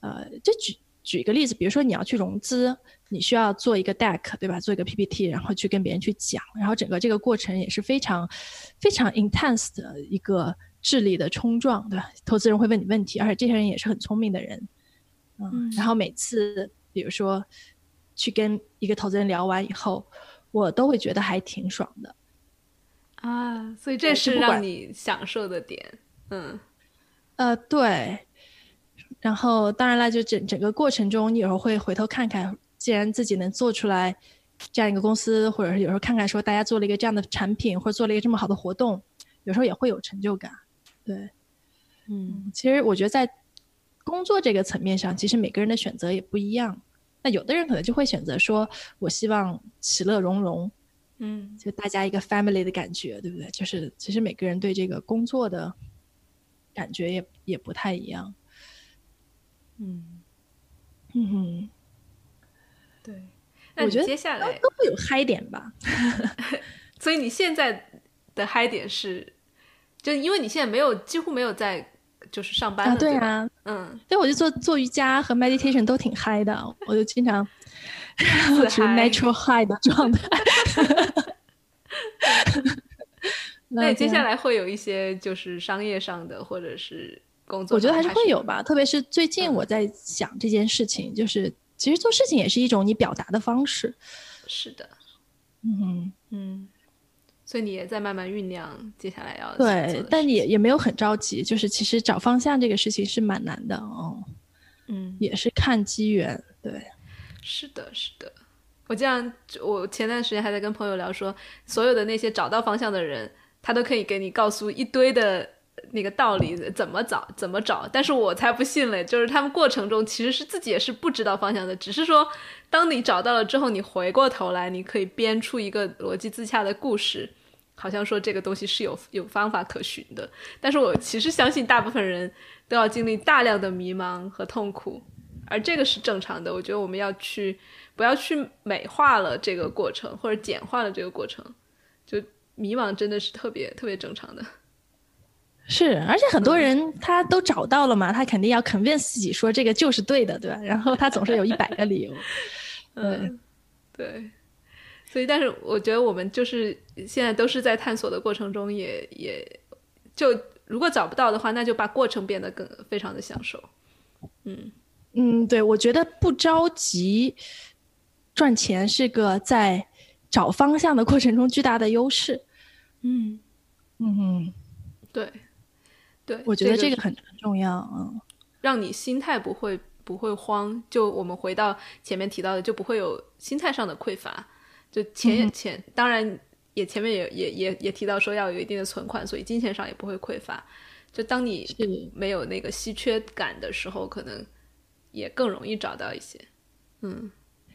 呃，就举举一个例子，比如说你要去融资，你需要做一个 deck 对吧？做一个 PPT，然后去跟别人去讲，然后整个这个过程也是非常。非常 intense 的一个智力的冲撞，对吧？投资人会问你问题，而且这些人也是很聪明的人，嗯。然后每次，比如说去跟一个投资人聊完以后，我都会觉得还挺爽的，啊，所以这是让你享受的点，嗯，呃，对。然后当然了，就整整个过程中，你有时候会回头看看，既然自己能做出来这样一个公司，或者是有时候看看说大家做了一个这样的产品，或者做了一个这么好的活动，有时候也会有成就感。对，嗯，其实我觉得在工作这个层面上，其实每个人的选择也不一样。那有的人可能就会选择说，我希望其乐融融。嗯，就大家一个 family 的感觉，对不对？就是其实每个人对这个工作的感觉也也不太一样。嗯嗯，对。那我觉得接下来都会有嗨点吧？所以你现在的嗨点是，就因为你现在没有几乎没有在就是上班了，对啊，嗯，对，我就做做瑜伽和 meditation 都挺嗨的，我就经常。处于 natural high 的状态。那接下来会有一些就是商业上的，或者是工作，我觉得还是会有吧。特别是最近我在想这件事情，就是其实做事情也是一种你表达的方式。是的，嗯嗯，所以你也在慢慢酝酿接下来要对，但也也没有很着急。就是其实找方向这个事情是蛮难的哦，嗯，也是看机缘，对。是的，是的，我这样，我前段时间还在跟朋友聊说，所有的那些找到方向的人，他都可以给你告诉一堆的那个道理，怎么找，怎么找，但是我才不信嘞，就是他们过程中其实是自己也是不知道方向的，只是说，当你找到了之后，你回过头来，你可以编出一个逻辑自洽的故事，好像说这个东西是有有方法可循的，但是我其实相信大部分人都要经历大量的迷茫和痛苦。而这个是正常的，我觉得我们要去不要去美化了这个过程，或者简化了这个过程，就迷茫真的是特别特别正常的。是，而且很多人他都找到了嘛，他肯定要 convince 自己说这个就是对的，对吧？然后他总是有一百个理由。嗯，对。所以，但是我觉得我们就是现在都是在探索的过程中，也也就如果找不到的话，那就把过程变得更非常的享受。嗯。嗯，对，我觉得不着急赚钱是个在找方向的过程中巨大的优势。嗯嗯，对对，我觉得这个很很重要嗯，让你心态不会不会慌。就我们回到前面提到的，就不会有心态上的匮乏。就钱钱，当然也前面也也也也提到说要有一定的存款，所以金钱上也不会匮乏。就当你没有那个稀缺感的时候，可能。也更容易找到一些，嗯，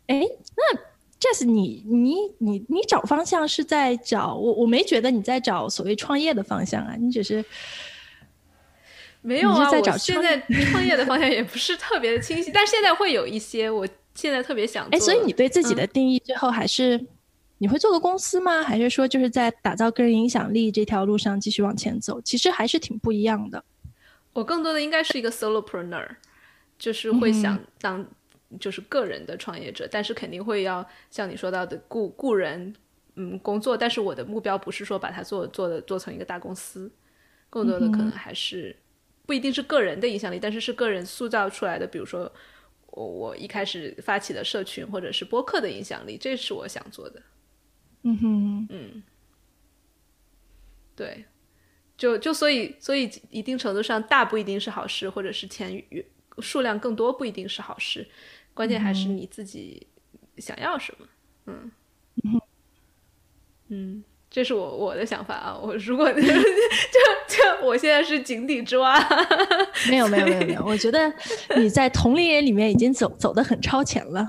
哎，那 Jess，你你你你找方向是在找我？我没觉得你在找所谓创业的方向啊，你只是没有啊。我现在创业的方向也不是特别的清晰，但是现在会有一些，我现在特别想。哎，所以你对自己的定义最后还是你会做个公司吗？还是说就是在打造个人影响力这条路上继续往前走？其实还是挺不一样的。我更多的应该是一个 solopreneur。就是会想当就是个人的创业者，但是肯定会要像你说到的雇雇人，嗯，工作。但是我的目标不是说把它做做的做成一个大公司，更多的可能还是不一定是个人的影响力，但是是个人塑造出来的。比如说我我一开始发起的社群或者是播客的影响力，这是我想做的。嗯哼，嗯，对，就就所以所以一定程度上大不一定是好事，或者是钱与。数量更多不一定是好事，关键还是你自己想要什么。嗯嗯，这是我我的想法啊。我如果 就就我现在是井底之蛙，没有没有没有没有，我觉得你在同龄人里面已经走走的很超前了，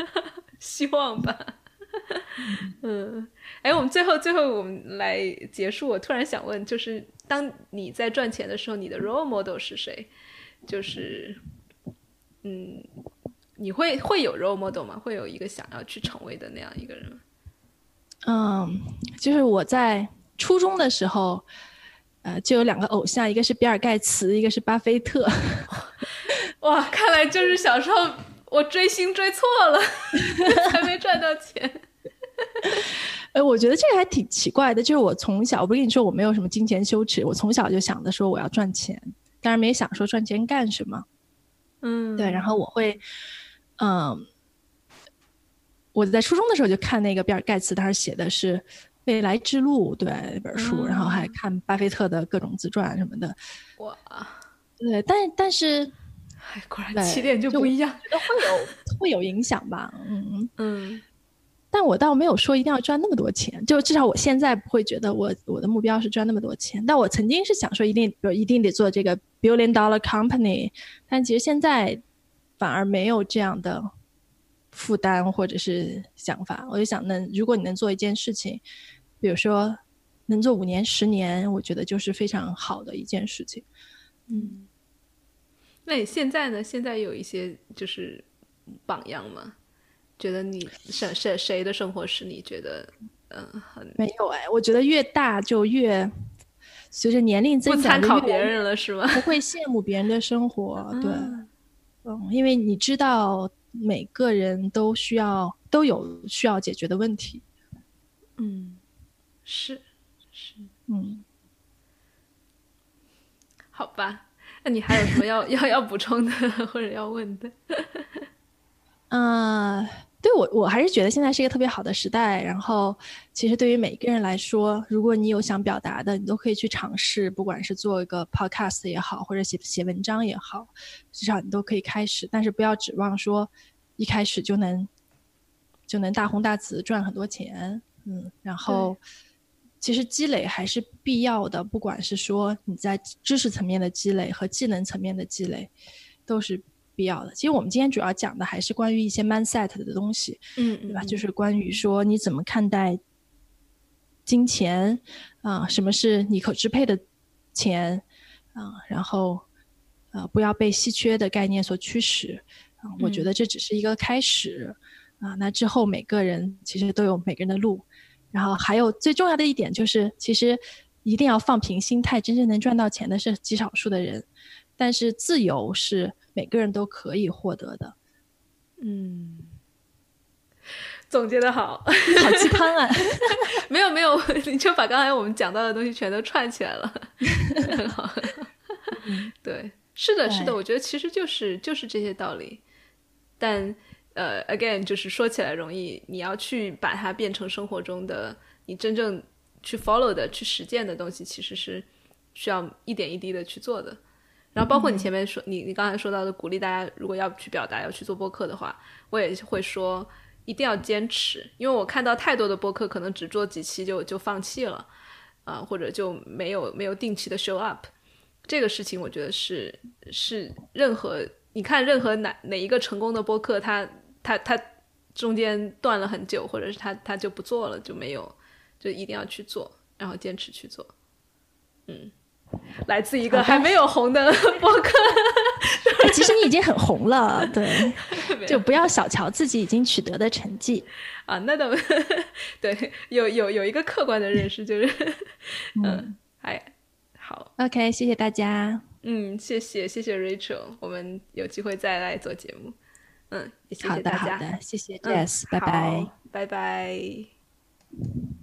希望吧。嗯，哎，我们最后最后我们来结束。我突然想问，就是当你在赚钱的时候，你的 role model 是谁？就是，嗯，你会会有 role model 吗？会有一个想要去成为的那样一个人吗？嗯，就是我在初中的时候，呃，就有两个偶像，一个是比尔盖茨，一个是巴菲特。哇，看来就是小时候我追星追错了，还没赚到钱。呃，我觉得这个还挺奇怪的，就是我从小，我不是跟你说我没有什么金钱羞耻，我从小就想着说我要赚钱。当然没想说赚钱干什么，嗯，对。然后我会，嗯，我在初中的时候就看那个比尔盖茨，当时写的是，未来之路》对那本书，然后还看巴菲特的各种自传什么的。哇，对，但但是，哎，果然起点就不一样，觉得会有会有影响吧？嗯嗯。但我倒没有说一定要赚那么多钱，就至少我现在不会觉得我我的目标是赚那么多钱。但我曾经是想说一定，比如一定得做这个 billion dollar company，但其实现在反而没有这样的负担或者是想法。我就想，能如果你能做一件事情，比如说能做五年、十年，我觉得就是非常好的一件事情。嗯，那你现在呢？现在有一些就是榜样吗？觉得你谁谁谁的生活是你觉得嗯很没有哎？我觉得越大就越随着年龄增长，不参考别人了是吗？不会羡慕别人的生活，对，嗯，因为你知道每个人都需要都有需要解决的问题，嗯，是是嗯，好吧，那你还有什么要 要要补充的或者要问的？嗯。对我，我还是觉得现在是一个特别好的时代。然后，其实对于每个人来说，如果你有想表达的，你都可以去尝试，不管是做一个 podcast 也好，或者写写文章也好，至少你都可以开始。但是不要指望说一开始就能就能大红大紫赚很多钱。嗯，然后其实积累还是必要的，不管是说你在知识层面的积累和技能层面的积累，都是。必要的。其实我们今天主要讲的还是关于一些 mindset 的东西，嗯，对吧？就是关于说你怎么看待金钱啊，什么是你可支配的钱啊，然后呃，不要被稀缺的概念所驱使啊。我觉得这只是一个开始啊。那之后每个人其实都有每个人的路，然后还有最重要的一点就是，其实一定要放平心态，真正能赚到钱的是极少数的人，但是自由是。每个人都可以获得的，嗯，总结的好，好鸡汤啊！没有没有，你就把刚才我们讲到的东西全都串起来了，很好。对，是的，是的，我觉得其实就是就是这些道理，但呃，again，就是说起来容易，你要去把它变成生活中的你真正去 follow 的、去实践的东西，其实是需要一点一滴的去做的。然后包括你前面说你你刚才说到的鼓励大家，如果要去表达要去做播客的话，我也会说一定要坚持，因为我看到太多的播客可能只做几期就就放弃了，啊或者就没有没有定期的 show up，这个事情我觉得是是任何你看任何哪哪一个成功的播客，他他他中间断了很久，或者是他他就不做了就没有，就一定要去做，然后坚持去做，嗯。来自一个还没有红的 播客，其实你已经很红了，对，就不要小瞧自己已经取得的成绩。啊。那倒 对，有有有一个客观的认识，就是嗯，哎，好，OK，谢谢大家，嗯，谢谢谢谢 Rachel，我们有机会再来做节目，嗯，也谢谢大家，谢谢。Jess，拜拜，拜拜。